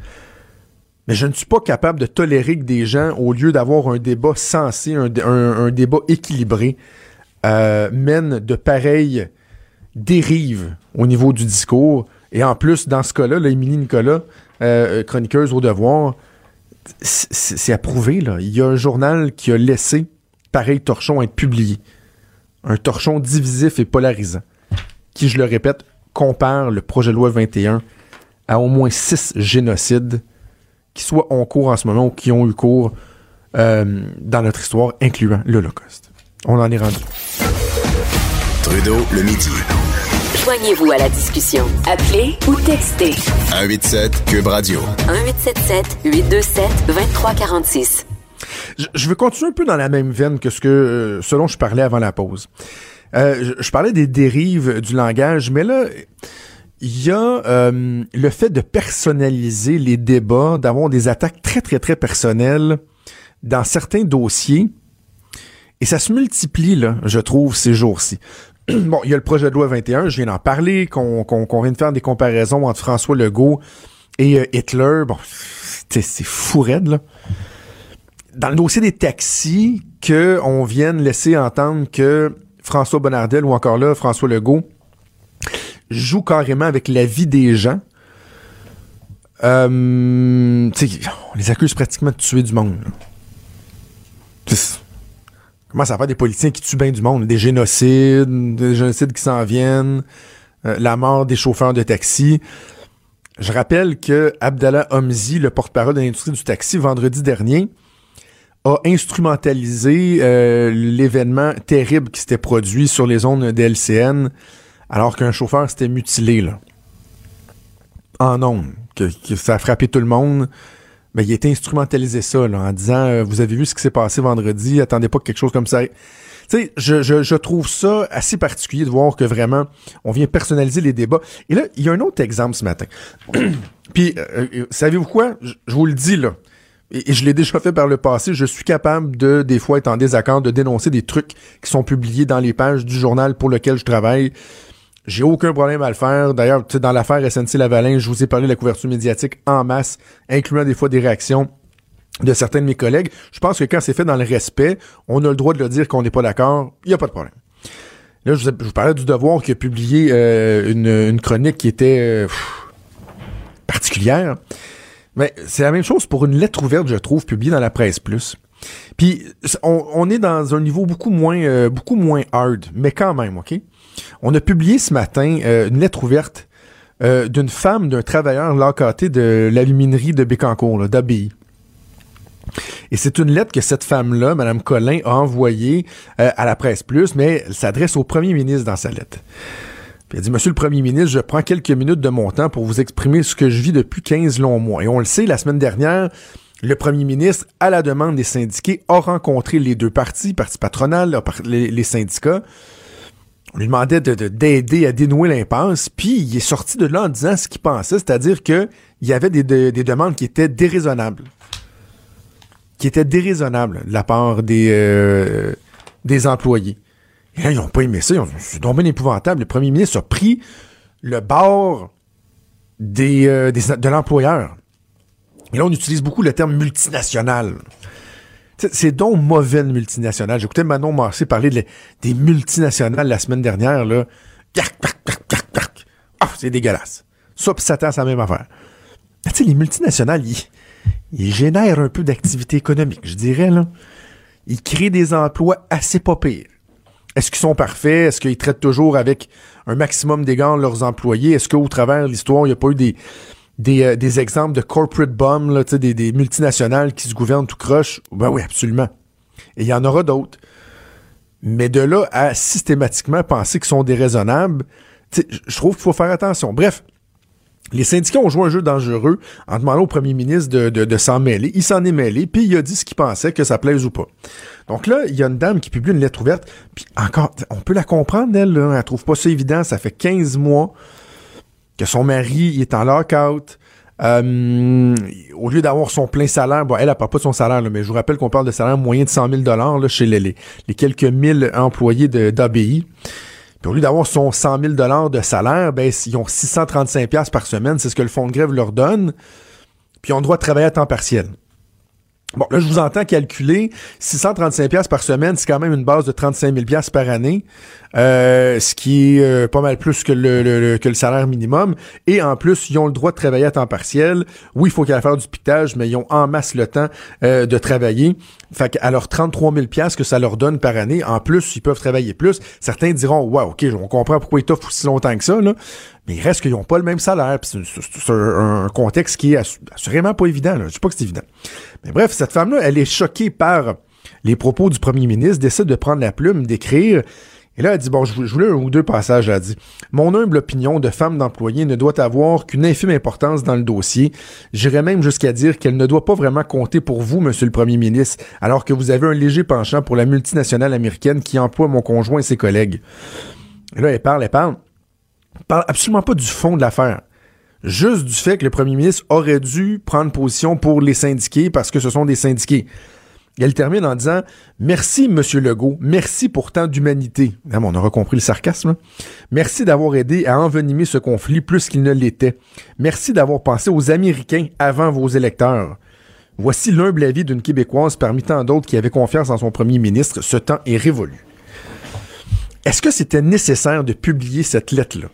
mais je ne suis pas capable de tolérer que des gens, au lieu d'avoir un débat sensé, un, débat équilibré, euh, mènent de pareilles dérives au niveau du discours. Et en plus, dans ce cas-là, Émilie Nicolas, euh, chroniqueuse au devoir, c'est approuvé. Là. Il y a un journal qui a laissé pareil torchon être publié. Un torchon divisif et polarisant, qui, je le répète, compare le projet de loi 21 à au moins six génocides qui soient en cours en ce moment ou qui ont eu cours euh, dans notre histoire, incluant l'Holocauste. On en est rendu. Trudeau, le midi. Joignez-vous à la discussion. Appelez ou textez. 187 Cube Radio. 1877 827 2346. Je, je veux continuer un peu dans la même veine que ce que euh, selon je parlais avant la pause. Euh, je, parlais des dérives du langage, mais là, il y a euh, le fait de personnaliser les débats, d'avoir des attaques très, très, très personnelles dans certains dossiers. Et ça se multiplie, là, je trouve, ces jours-ci. *clears throat* bon, il y a le projet de loi 21, je viens d'en parler, qu'on vient de faire des comparaisons entre François Legault et euh, Hitler. Bon, c'est fou raide, là. Dans le dossier des taxis, qu'on vienne laisser entendre que François Bonnardel ou encore là, François Legault joue carrément avec la vie des gens. Euh, on les accuse pratiquement de tuer du monde. Comment ça va des politiciens qui tuent bien du monde? Des génocides, des génocides qui s'en viennent, euh, la mort des chauffeurs de taxi. Je rappelle que Abdallah Omzi, le porte-parole de l'industrie du taxi, vendredi dernier, a instrumentalisé euh, l'événement terrible qui s'était produit sur les zones de LCN alors qu'un chauffeur s'était mutilé là, en ondes, que, ça a frappé tout le monde. Mais il a instrumentalisé ça en disant euh, Vous avez vu ce qui s'est passé vendredi, attendez pas que quelque chose comme ça. Tu sais, je, je, trouve ça assez particulier de voir que vraiment, on vient personnaliser les débats. Et là, il y a un autre exemple ce matin. *clears throat* Puis, euh, euh, savez-vous quoi? Je, vous le dis là. Et, je l'ai déjà fait par le passé. Je suis capable de, des fois, être en désaccord, de dénoncer des trucs qui sont publiés dans les pages du journal pour lequel je travaille. J'ai aucun problème à le faire. D'ailleurs, dans l'affaire SNC-Lavalin, je vous ai parlé de la couverture médiatique en masse, incluant des fois des réactions de certains de mes collègues. Je pense que quand c'est fait dans le respect, on a le droit de le dire qu'on n'est pas d'accord. Il n'y a pas de problème. Là, je vous, parlais du Devoir qui a publié euh, une, chronique qui était euh, particulière. Mais c'est la même chose pour une lettre ouverte, je trouve, publiée dans la presse plus. Puis on, est dans un niveau beaucoup moins euh, beaucoup moins hard, mais quand même, OK? On a publié ce matin euh, une lettre ouverte euh, d'une femme, d'un travailleur locaté de l'aluminerie de Bécancourt, d'ABI. Et c'est une lettre que cette femme-là, Mme Collin, a envoyée euh, à la presse plus, mais elle s'adresse au premier ministre dans sa lettre. Puis elle dit, Monsieur le Premier ministre, je prends quelques minutes de mon temps pour vous exprimer ce que je vis depuis 15 longs mois. Et on le sait, la semaine dernière, le premier ministre, à la demande des syndiqués, a rencontré les deux partis, parti patronal, les syndicats, on lui demandait d'aider à dénouer l'impasse, puis il est sorti de là en disant ce qu'il pensait, c'est-à-dire qu'il y avait des, demandes qui étaient déraisonnables. Qui étaient déraisonnables de la part des, euh, des employés. Et là, ils n'ont pas aimé ça. C'est tombé épouvantable. Le premier ministre a pris le bord des, euh, de l'employeur. Et là, on utilise beaucoup le terme multinational. C'est donc mauvais une multinationale. J'écoutais Manon Massé parler des multinationales la semaine dernière. Là. Ah, c'est dégueulasse. Ça, pis Satan, c'est la même affaire. Tu sais, les multinationales, ils, génèrent un peu d'activité économique, je dirais. là. Ils créent des emplois assez pas pires. Est-ce qu'ils sont parfaits? Est-ce qu'ils traitent toujours avec un maximum d'égards leurs employés? Est-ce qu'au travers de l'histoire, il n'y a pas eu des, euh, des, exemples de corporate bombs, là, des, des multinationales qui se gouvernent tout croche, ben oui, absolument. Et il y en aura d'autres. Mais de là à systématiquement penser qu'ils sont déraisonnables, je trouve qu'il faut faire attention. Bref, les syndicats ont joué un jeu dangereux en demandant au premier ministre de, s'en mêler. Il s'en est mêlé, puis il a dit ce qu'il pensait, que ça plaise ou pas. Donc là, il y a une dame qui publie une lettre ouverte, puis encore, on peut la comprendre, elle, là, elle trouve pas ça évident, ça fait 15 mois que son mari est en lockout. Euh, au lieu d'avoir son plein salaire, bon, elle n'a pas de son salaire, mais je vous rappelle qu'on parle de salaire moyen de 100 000 là, chez les, les, quelques mille employés d'ABI. Puis au lieu d'avoir son 100 000 de salaire, ben, ils ont 635 par semaine, c'est ce que le fonds de grève leur donne. puis ils ont le droit de travailler à temps partiel. Bon, là, je vous entends calculer 635 pièces par semaine, c'est quand même une base de 35 000 pièces par année, euh, ce qui est euh, pas mal plus que le, que le salaire minimum. Et en plus, ils ont le droit de travailler à temps partiel. Oui, il faut qu'ils aillent faire du pitage, mais ils ont en masse le temps euh, de travailler. Fait qu'à leurs 33 000 pièces que ça leur donne par année, en plus, ils peuvent travailler plus. Certains diront, wow, ok, on comprend pourquoi ils t'offrent aussi longtemps que ça, là. Mais il reste qu'ils n'ont pas le même salaire. C'est un, contexte qui est assurément pas évident. Là. Je sais pas que c'est évident. Mais bref, cette femme-là, elle est choquée par les propos du premier ministre, décide de prendre la plume, d'écrire. Et là, elle dit, bon, je voulais un ou deux passages, elle a dit. Mon humble opinion de femme d'employé ne doit avoir qu'une infime importance dans le dossier. J'irais même jusqu'à dire qu'elle ne doit pas vraiment compter pour vous, monsieur le premier ministre, alors que vous avez un léger penchant pour la multinationale américaine qui emploie mon conjoint et ses collègues. Là, elle parle, elle parle parle absolument pas du fond de l'affaire. Juste du fait que le premier ministre aurait dû prendre position pour les syndiqués parce que ce sont des syndiqués. Elle termine en disant Merci, Monsieur Legault, merci pour tant d'humanité. Ah, on aura compris le sarcasme. Merci d'avoir aidé à envenimer ce conflit plus qu'il ne l'était. Merci d'avoir pensé aux Américains avant vos électeurs. Voici l'humble avis d'une Québécoise parmi tant d'autres qui avait confiance en son premier ministre. Ce temps est révolu. Est-ce que c'était nécessaire de publier cette lettre-là?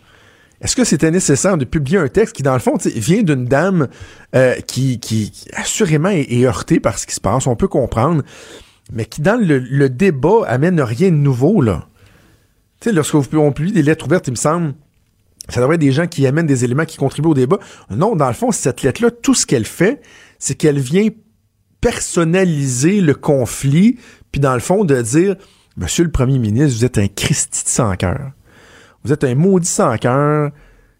Est-ce que c'était nécessaire de publier un texte qui, dans le fond, vient d'une dame euh, qui, qui, assurément est, heurtée par ce qui se passe, on peut comprendre, mais qui, dans le, débat, amène rien de nouveau, là. Tu sais, lorsque vous publiez des lettres ouvertes, il me semble, ça devrait être des gens qui amènent des éléments qui contribuent au débat. Non, dans le fond, cette lettre-là, tout ce qu'elle fait, c'est qu'elle vient personnaliser le conflit, puis dans le fond, de dire, Monsieur le Premier ministre, vous êtes un Christi de sans cœur. Vous êtes un maudit sans cœur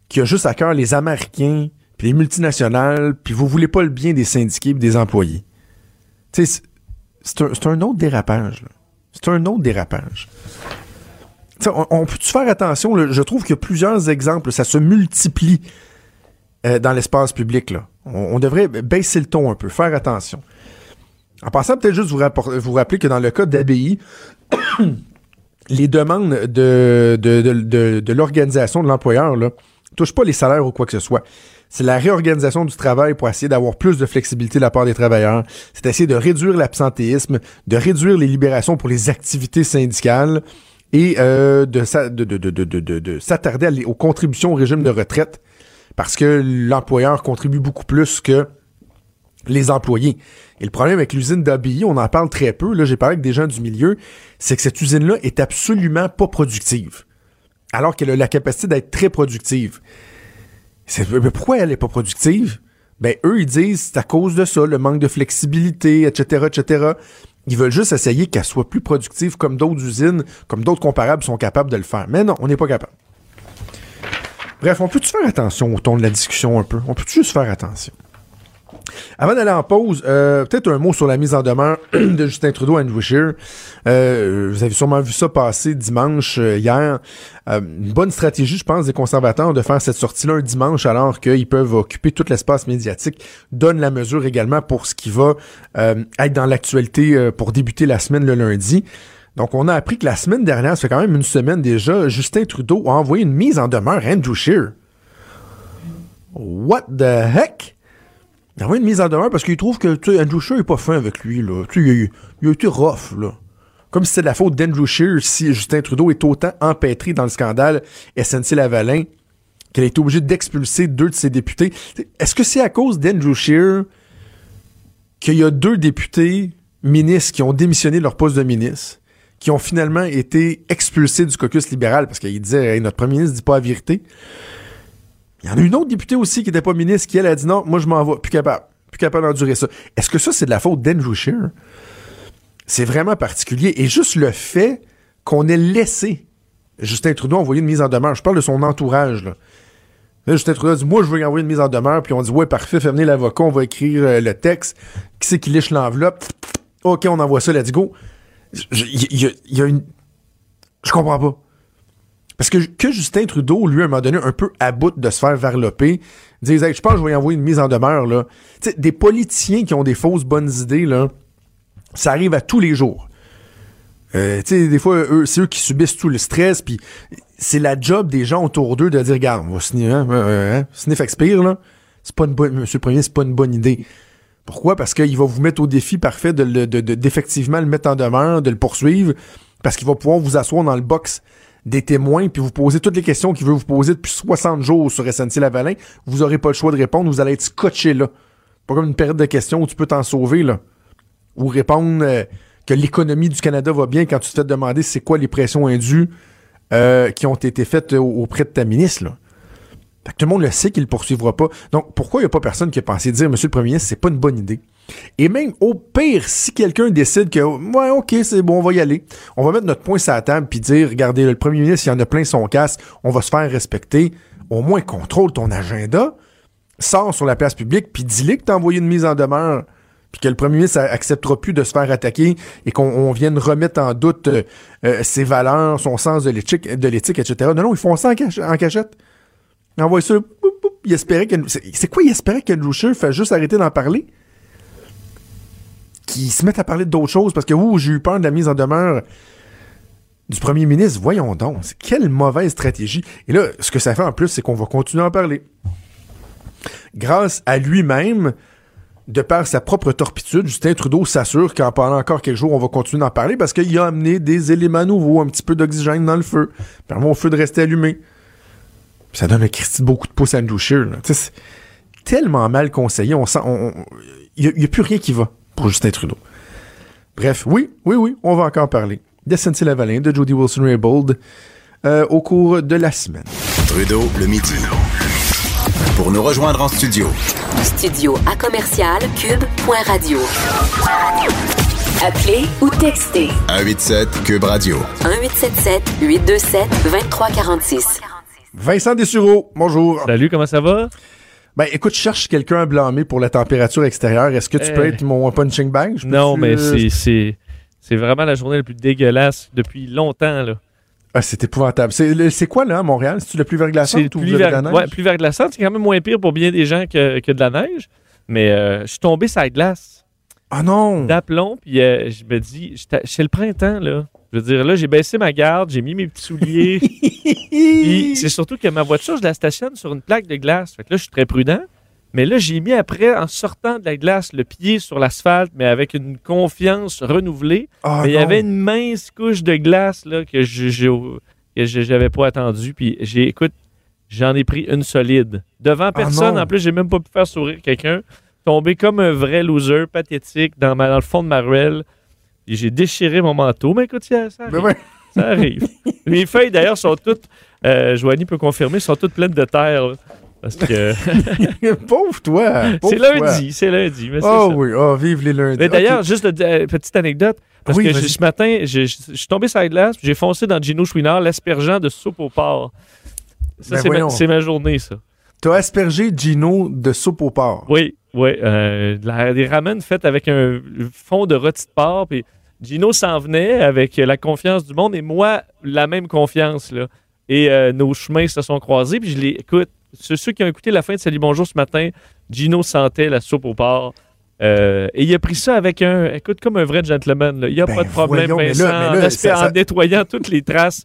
qui a juste à cœur les Américains, puis les multinationales, puis vous voulez pas le bien des syndiqués et des employés. C'est un, autre dérapage. C'est un autre dérapage. on, peut-tu faire attention? Je trouve qu'il y a plusieurs exemples. Ça se multiplie euh, dans l'espace public. Là. On, devrait baisser le ton un peu, faire attention. En passant, peut-être juste vous, vous rappeler que dans le cas d'ABI, les demandes de, de, de, de, l'organisation de l'employeur ne touchent pas les salaires ou quoi que ce soit. C'est la réorganisation du travail pour essayer d'avoir plus de flexibilité de la part des travailleurs. C'est essayer de réduire l'absentéisme, de réduire les libérations pour les activités syndicales et euh, de, de, de s'attarder aux contributions au régime de retraite parce que l'employeur contribue beaucoup plus que les employés. Et le problème avec l'usine d'ABI, on en parle très peu, là j'ai parlé avec des gens du milieu, c'est que cette usine-là est absolument pas productive. Alors qu'elle a la capacité d'être très productive. Mais pourquoi elle est pas productive? Ben, eux, ils disent c'est à cause de ça, le manque de flexibilité, etc., etc. Ils veulent juste essayer qu'elle soit plus productive comme d'autres usines, comme d'autres comparables sont capables de le faire. Mais non, on n'est pas capable. Bref, on peut-tu faire attention au ton de la discussion un peu? On peut juste faire attention? Avant d'aller en pause, euh, peut-être un mot sur la mise en demeure *clears throat* de Justin Trudeau à Andrew euh, vous avez sûrement vu ça passer dimanche euh, hier. une bonne stratégie, je pense, des conservateurs de faire cette sortie-là un dimanche alors qu'ils peuvent occuper tout l'espace médiatique. Donne la mesure également pour ce qui va être dans l'actualité pour débuter la semaine le lundi. Donc, on a appris que la semaine dernière, ça fait quand même une semaine déjà, Justin Trudeau a envoyé une mise en demeure à Andrew Scheer. What the heck? Il a envoyé une mise en demeure parce qu'il trouve que tu Andrew Scheer est pas fin avec lui. Là. Tu il, a été rough. Comme si c'était la faute d'Andrew Scheer si Justin Trudeau est autant empêtré dans le scandale SNC-Lavalin qu'elle a été obligée d'expulser deux de ses députés. Est-ce que c'est à cause d'Andrew Scheer qu'il y a deux députés ministres qui ont démissionné de leur poste de ministre, qui ont finalement été expulsés du caucus libéral? Parce qu'il disait notre premier ministre dit pas la vérité. Il y en a une autre députée aussi qui n'était pas ministre qui, elle, a dit non, moi je m'en vais, plus capable, plus capable d'endurer ça. Est-ce que ça, c'est de la faute d'Andrew Scheer? C'est vraiment particulier. Et juste le fait qu'on ait laissé Justin Trudeau envoyer une mise en demeure, je parle de son entourage, là. Justin Trudeau dit Moi, je veux lui envoyer une mise en demeure. Puis on dit Ouais, parfait, fais venir l'avocat, on va écrire euh, le texte. Qui c'est qui liche l'enveloppe? Ok, on envoie ça, let's go. Il y, a une. Je comprends pas. Parce que, que Justin Trudeau, lui, à un moment donné, un peu à bout de se faire varloper, disait Je pense que je vais y envoyer une mise en demeure. Là. des politiciens qui ont des fausses bonnes idées, là, ça arrive à tous les jours. Euh, des fois, c'est eux qui subissent tout le stress, puis c'est la job des gens autour d'eux de dire Regarde, on va signer, hein, hein, hein, expire, là. c'est pas une bonne, monsieur le premier, c'est pas une bonne idée. Pourquoi? Parce qu'il va vous mettre au défi parfait de- d'effectivement le mettre en demeure, de le poursuivre, parce qu'il va pouvoir vous asseoir dans le box des témoins, puis vous poser toutes les questions qu'il veut vous poser depuis 60 jours sur SNC-Lavalin. Vous aurez pas le choix de répondre, vous allez être scotché là. Pas comme une période de questions où tu peux t'en sauver, là. Ou répondre euh, que l'économie du Canada va bien quand tu te fais demander c'est quoi les pressions indues euh, qui ont été faites euh, auprès de ta ministre, là. Tout le monde le sait qu'il ne poursuivra pas. Donc, pourquoi il n'y a pas personne qui a pensé dire, Monsieur le Premier ministre, c'est pas une bonne idée? Et même au pire, si quelqu'un décide que, ouais, ok, c'est bon, on va y aller, on va mettre notre point sur la table puis dire, regardez, le Premier ministre, il y en a plein son casse, on va se faire respecter. Au moins, contrôle ton agenda, sors sur la place publique puis dis-lui que t'as envoyé une mise en demeure puis que le premier ministre acceptera plus de se faire attaquer et qu'on on vienne remettre en doute euh, euh, ses valeurs, son sens de l'éthique, de l'éthique, etc. Non, non, ils font ça en, cach- en cachette. Ils envoient ça. boum, boum, Il espérait que. C'est quoi, il espérait que Loucher fasse juste arrêter d'en parler? Qu'ils se mettent à parler d'autres choses parce que, ouh, j'ai eu peur de la mise en demeure du premier ministre. Voyons donc, quelle mauvaise stratégie. Et là, ce que ça fait en plus, c'est qu'on va continuer à en parler. Grâce à lui-même, de par sa propre torpitude, Justin Trudeau s'assure qu'en parlant encore quelques jours, on va continuer d'en parler parce qu'il a amené des éléments nouveaux, un petit peu d'oxygène dans le feu, permet au feu de rester allumé. Ça donne un Christy beaucoup de pouces à Andrew C'est tellement mal conseillé, on sent, il n'y a, plus rien qui va pour Justin Trudeau. Bref, oui, oui, oui, on va encore parler de SNC Lavalin, de Jody Wilson-Raybould euh, au cours de la semaine. Trudeau le midi. Pour nous rejoindre en studio, Studio à commercial cube.radio. Appelez ou textez 187 Cube Radio. 1877 827 2346. Vincent Dessureau, bonjour. Salut, comment ça va? Ben écoute, je cherche quelqu'un à blâmer pour la température extérieure. Est-ce que tu peux Euh. être mon punching bag? Je Non, mais euh, c'est- c'est c'est vraiment la journée la plus dégueulasse depuis longtemps. là. Ah, c'est épouvantable. C'est, quoi là, à Montréal? C'est-tu le plus verglaçant ou plus, avez de ver- la neige? ouais, plus verglaçant. C'est quand même moins pire pour bien des gens que, que de la neige. Mais euh, je suis tombé sur la glace Ah non! d'aplomb, puis euh, je me dis, c'est le printemps, là. Je veux dire, là, j'ai baissé ma garde, j'ai mis mes petits souliers. *laughs* Puis c'est surtout que ma voiture, je la stationne sur une plaque de glace. Fait que là, je suis très prudent. Mais là, j'ai mis après, en sortant de la glace, le pied sur l'asphalte, mais avec une confiance renouvelée. Ah mais il y avait une mince couche de glace là, que je j'avais pas attendu. Puis j'ai, écoute, j'en ai pris une solide. Devant personne, Ah non. en plus, j'ai même pas pu faire sourire quelqu'un. Tombé comme un vrai loser, pathétique, dans, ma- dans le fond de ma ruelle. Et j'ai déchiré mon manteau. Mais écoute, ça, ça arrive. ouais. Ça arrive. *laughs* Mes feuilles, d'ailleurs, sont toutes, euh, Joanie peut confirmer, sont toutes pleines de terre. là. parce que *laughs* Pauvre toi! pauvre c'est toi. lundi, c'est lundi. Mais Oh oui, oh, vive les lundis. Mais d'ailleurs, juste de, euh, petite anecdote, parce Oui, que ce matin, je je suis tombé sur la glace, j'ai foncé dans Gino Chouinard, l'aspergeant de soupe au porc. Ça, Ben c'est, ma, voyons. c'est ma journée, ça. T'as aspergé Gino de soupe au porc. Oui, oui. euh, des ramen faites avec un fond de rôti de porc, puis Gino s'en venait avec la confiance du monde, et moi, la même confiance. Et euh, nos chemins se sont croisés, puis je les écoute. Ceux, ceux qui ont écouté la fin de Salut Bonjour ce matin, Gino sentait la soupe au porc. Euh, et il a pris ça avec un, écoute, comme un vrai gentleman. là. Il n'y a Ben, pas de problème, voyons, mais Vincent, là- mais en, là, aspect- ça- ça- en nettoyant toutes les traces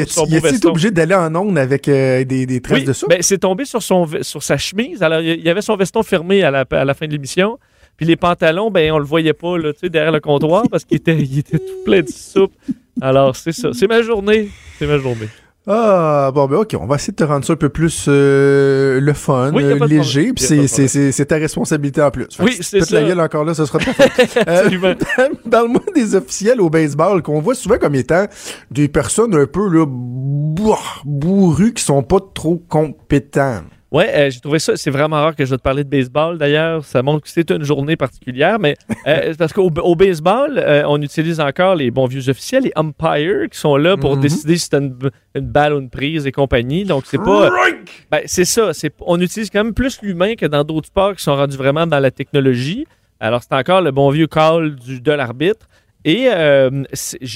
a, sur son été veston. obligé d'aller en onde avec euh, des, des traces Oui, de soupe? ben, c'est tombé sur, son, sur sa chemise. Alors, il y avait son veston fermé à la, à la fin de l'émission. Puis les pantalons, ben, on le voyait pas là, derrière le comptoir parce qu'il était, il était tout plein de soupe. Alors, c'est ça. C'est ma journée. C'est ma journée. Ah, bon, ben ok, on va essayer de te rendre ça un peu plus euh, le fun, Oui, pas léger, pas c'est- ta responsabilité en plus. Fait Oui, c'est pètes la ça. gueule encore là, ce sera ta faute. *laughs* Euh. *laughs* Parle-moi des officiels au baseball qu'on voit souvent comme étant des personnes un peu là, bourr- bourrues qui sont pas trop compétents. Ouais, euh, j'ai trouvé ça. C'est vraiment rare que je vais te parler de baseball d'ailleurs. Ça montre que c'est une journée particulière. Mais *laughs* euh, parce qu'au au baseball, euh, on utilise encore les bons vieux officiels, les umpires, qui sont là pour Mhm. décider si c'est une, une balle ou une prise et compagnie. Donc, c'est pas. Ben, c'est ça. C'est, on utilise quand même plus l'humain que dans d'autres sports qui sont rendus vraiment dans la technologie. Alors, c'est encore le bon vieux call du, de l'arbitre. Et euh,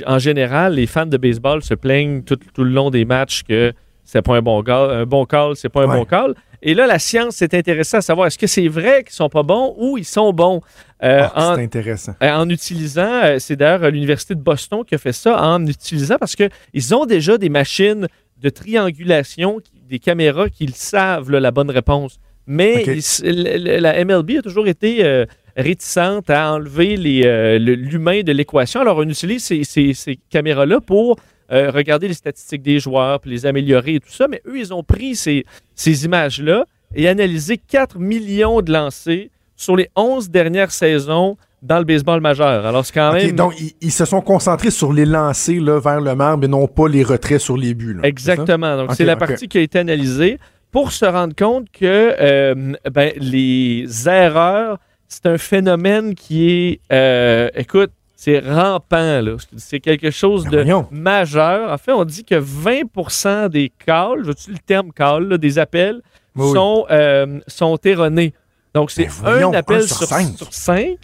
en général, les fans de baseball se plaignent tout, tout le long des matchs que c'est pas un bon, un bon call, c'est pas un Ouais. bon call. Et là, la science s'est intéressée à savoir est-ce que c'est vrai qu'ils sont pas bons ou ils sont bons? Euh, Ah, c'est intéressant. euh, en utilisant, euh, c'est d'ailleurs euh, l'Université de Boston qui a fait ça, en utilisant parce qu'ils ont déjà des machines de triangulation, des caméras qui savent là, la bonne réponse. Mais la MLB a toujours été réticente à enlever le- l'humain de l'équation. Alors, on utilise ces, ces- ces caméras-là pour euh, regarder les statistiques des joueurs, puis les améliorer et tout ça. Mais eux, ils ont pris ces, ces images-là et analysé 4 millions de lancers sur les 11 dernières saisons dans le baseball majeur. Alors, c'est quand même... donc, ils, ils se sont concentrés sur les lancers là, vers le marbre et non pas les retraits sur les buts. là. Exactement. Donc, c'est la partie qui a été analysée pour se rendre compte que euh, ben, les erreurs, c'est un phénomène qui est, euh, écoute, c'est rampant. là. C'est quelque chose Ben de majeur. En fait, on dit que 20% des calls, je veux le terme call, là, des appels, Oui, oui. sont, euh, sont erronés. Donc, c'est Ben un appel un sur sur, cinq. sur cinq.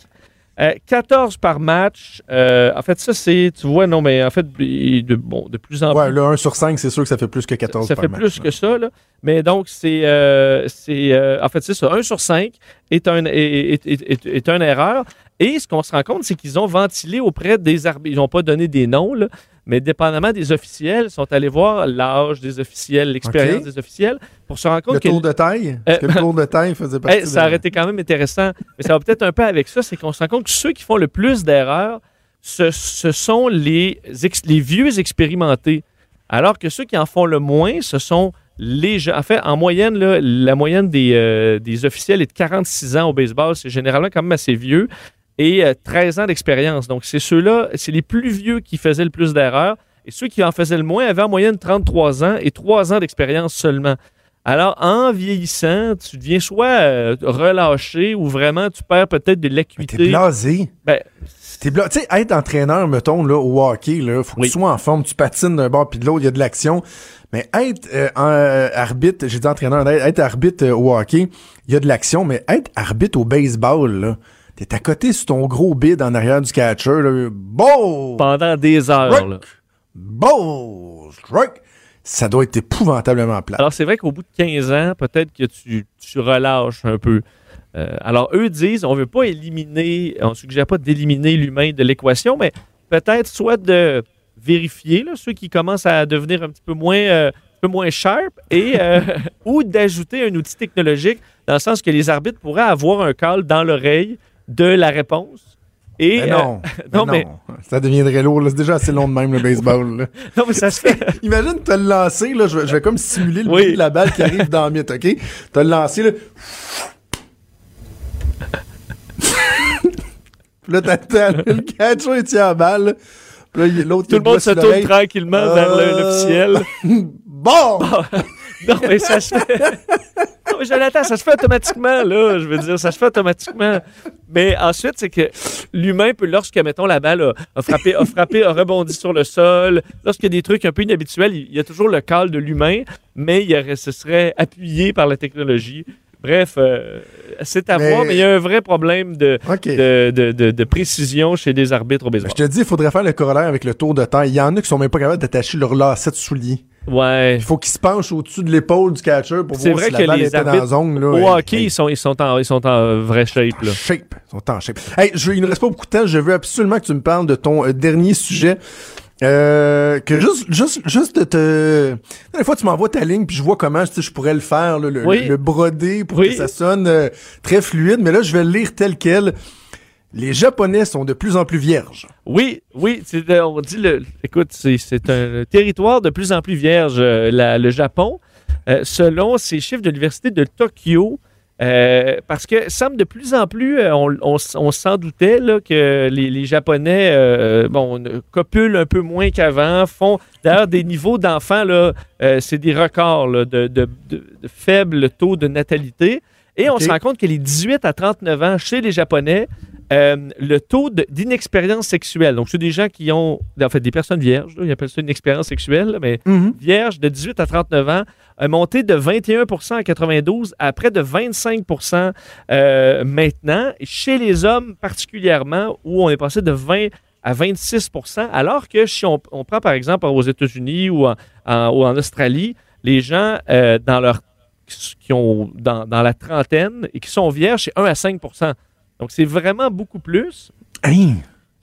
Euh, 14 par match. Euh, en fait, ça, c'est, tu vois, non, mais en fait, de, bon, de plus en Ouais, plus. le 1 sur 5, c'est sûr que ça fait plus que 14 Ça par fait plus que ça, là. Mais donc, c'est. euh, c'est en fait, c'est ça. 1 sur 5 est, un, est, est, est- est- est une erreur. Et ce qu'on se rend compte, c'est qu'ils ont ventilé auprès des arbitres. Ils n'ont pas donné des noms, là, mais dépendamment des officiels, ils sont allés voir l'âge des officiels, l'expérience des officiels, pour se rendre compte Le que tour de taille? Est-ce que le tour de taille faisait *laughs* partie Hey, ça aurait été quand même intéressant. Mais ça va peut-être un peu avec ça, c'est qu'on se rend compte que ceux qui font le plus d'erreurs, ce, ce sont les, ex- les vieux expérimentés. Alors que ceux qui en font le moins, ce sont les jeunes. En fait, en moyenne, là, la moyenne des, euh, des officiels est de 46 ans au baseball. C'est généralement quand même assez vieux. Et euh, 13 ans d'expérience. Donc, c'est ceux-là, c'est les plus vieux qui faisaient le plus d'erreurs. Et ceux qui en faisaient le moins avaient en moyenne 33 ans et 3 ans d'expérience seulement. Alors, en vieillissant, tu deviens soit euh, relâché ou vraiment tu perds peut-être de l'acuité. T'es blasé. Ben, T'es bla- Tu sais, être entraîneur, mettons, là, au hockey, là, faut que tu sois en forme, tu patines d'un bord puis de l'autre, il y a de l'action. Mais être euh, euh, arbitre, j'ai dit entraîneur, être, être arbitre euh, au hockey, il y a de l'action, mais être arbitre au baseball, là, t'es à côté sur ton gros bid en arrière du catcher, là, beau! pendant des heures. Là. Beau! Strike! Ça doit être épouvantablement plat. Alors, c'est vrai qu'au bout de 15 ans, peut-être que tu, tu relâches un peu. Euh, alors, eux disent, on veut pas éliminer, on suggère pas d'éliminer l'humain de l'équation, mais peut-être soit de vérifier là, ceux qui commencent à devenir un petit peu moins, euh, un peu moins sharp et euh, *laughs* ou d'ajouter un outil technologique dans le sens que les arbitres pourraient avoir un call dans l'oreille de la réponse. Et, Mais non, euh, *laughs* mais non, non, mais- ça deviendrait lourd. C'est déjà assez long de même, le baseball. là. *laughs* non, mais ça se fait. *laughs* Imagine, t'as le lancé, là, je, vais- je vais comme simuler le Oui. bruit de la balle qui arrive dans le mythe, OK? T'as le lancé, là. Puis là, t'attends, le catcher tient la balle. là? Puis l'autre Tout le monde se tourne tranquillement vers le- Euh, l'officiel. Bon! Non, mais ça se fait. Non, mais Jonathan, ça se fait automatiquement, là. Je veux dire, ça se fait automatiquement. Mais ensuite, c'est que l'humain peut, lorsque, mettons, la balle a, a frappé, a frappé, a rebondi sur le sol, lorsqu'il y a des trucs un peu inhabituels, il y a toujours le call de l'humain, mais il y aurait- ce serait appuyé par la technologie. Bref, euh, c'est à Mais- voir, mais il y a un vrai problème de, de, de- de- de précision chez des arbitres au baseball. Je te dis, il faudrait faire le corollaire avec le tour de taille. Il y en a qui sont même pas capables d'attacher leur lacet de soulier. Ouais. Il faut qu'ils se penchent au-dessus de l'épaule du catcher pour voir vrai si que la balle les était dans la zone. Là, Au hockey, hey. ils, sont, ils, sont en, ils sont en vraie shape, là. Shape. Ils sont en shape. Hey, je, il ne reste pas beaucoup de temps. Je veux absolument que tu me parles de ton euh, dernier sujet. Euh, que juste, juste, juste de te. Des fois, tu m'envoies ta ligne, puis je vois comment tu sais, je pourrais le faire, là, le, Oui. le broder pour Oui. que ça sonne euh, très fluide. Mais là, je vais le lire tel quel. Les Japonais sont de plus en plus vierges. Oui, oui, c'est, euh, on dit le. Écoute, c'est, un territoire de plus en plus vierge, euh, la- le Japon, euh, selon ces chiffres de l'université de Tokyo. euh, parce que semble de plus en plus, on, on s- on s'en doutait là, que les, les Japonais euh, bon, copulent un peu moins qu'avant, font d'ailleurs des niveaux d'enfants, là, c'est des records là, de, de, de- de faible taux de natalité. Et on se rend compte que les 18 à 39 ans chez les Japonais, euh, le taux d'inexpérience sexuelle, donc c'est des gens qui ont, en fait, des personnes vierges, là, ils appellent ça une expérience sexuelle, mais vierges de 18 à 39 ans, a monté de 21% en 92 à près de 25% euh, maintenant, chez les hommes particulièrement, où on est passé de 20 à 26% alors que si on, on prend par exemple aux États-Unis ou en, en- ou en Australie, les gens euh, dans leur qui ont dans, dans la trentaine et qui sont vierges, c'est 1 à 5 Donc c'est vraiment beaucoup plus. Hey.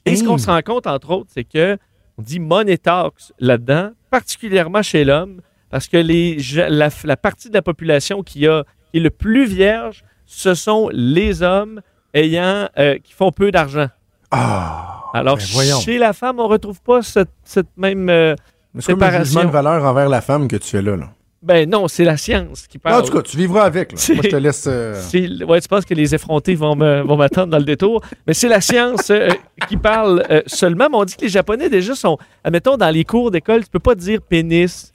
Et ce qu'on se rend compte, entre autres, c'est que on dit money talks là-dedans, particulièrement chez l'homme, parce que les, la, la partie de la population qui, a, qui est le plus vierge, ce sont les hommes ayant euh, qui font peu d'argent. Ah! Alors, ben chez la femme, on retrouve pas cette, cette même. euh, C'est comme un séparation. jugement de valeur envers la femme que tu fais là. là. Ben non, c'est la science qui parle. en tout cas, tu vivras avec. là. Moi, je te laisse. euh, Ouais, tu penses que les effrontés vont m'attendre dans le détour? Mais c'est la science euh, qui parle euh, seulement. Mais on dit que les Japonais, déjà, sont. Admettons, dans les cours d'école, tu peux pas dire pénis.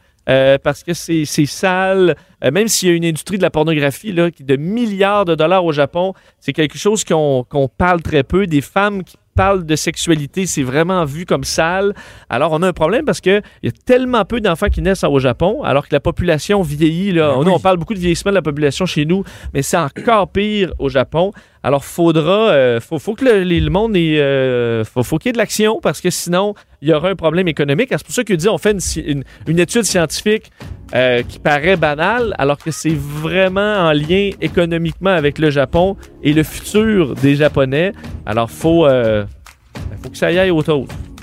parce que c'est sale, même s'il y a une industrie de la pornographie là, qui de milliards de dollars au Japon, c'est quelque chose qu'on qu'on parle très peu. Des femmes qui parlent de sexualité, c'est vraiment vu comme sale. Alors, on a un problème parce qu'il y a tellement peu d'enfants qui naissent au Japon, alors que la population vieillit. Là. Ben on parle beaucoup de vieillissement de la population chez nous, mais c'est encore pire au Japon. Alors, faudra, euh, faut, faut que le, le monde ait, euh, faut, faut qu'il y ait de l'action parce que sinon, il y aura un problème économique. C'est pour ça qu'il dit on fait une, une- une étude scientifique euh, qui paraît banale, alors que c'est vraiment en lien économiquement avec le Japon et le futur des Japonais. Alors, faut, euh, faut que ça y aille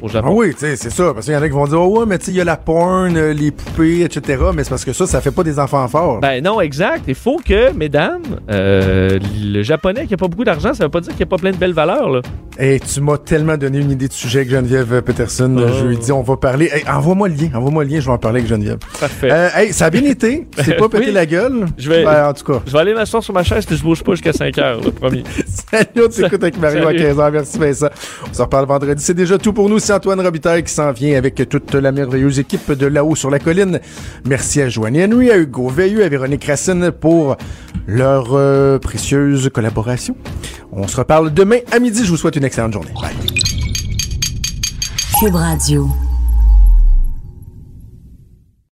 au au Ah Japon. oui, tu sais, c'est ça. Parce qu'il y en a qui vont dire, oh, ouais, mais tu sais, il y a la porn, euh, les poupées, etc. Mais c'est parce que ça, ça fait pas des enfants forts. Ben non, exact. Il faut que, mesdames, euh, le japonais qui a pas beaucoup d'argent, ça veut pas dire qu'il n'y a pas plein de belles valeurs. Là. Hey, tu m'as tellement donné une idée de sujet avec Geneviève Peterson. Oh. Je lui ai dit, on va parler. Hey, envoie-moi le lien. Envoie-moi le lien, je vais en parler avec Geneviève. Parfait. Euh, hey, ça a bien été. C'est pas *laughs* pété Oui. la gueule. Je vais- Ben, en tout cas. Je vais aller m'asseoir sur ma chaise puis je bouge pas jusqu'à 5 heures, le premier. *laughs* Salut, on t'écoute avec Mario à 15h. Merci Vincent. On se reparle vendredi. C'est déjà tout pour nous. C'est Antoine Robitaille qui s'en vient avec toute la merveilleuse équipe de là-haut sur la colline. Merci à Joanne Henry, à Hugo Veilleux, à Véronique Racine pour leur euh, précieuse collaboration. On se reparle demain à midi. Je vous souhaite une excellente journée. Bye.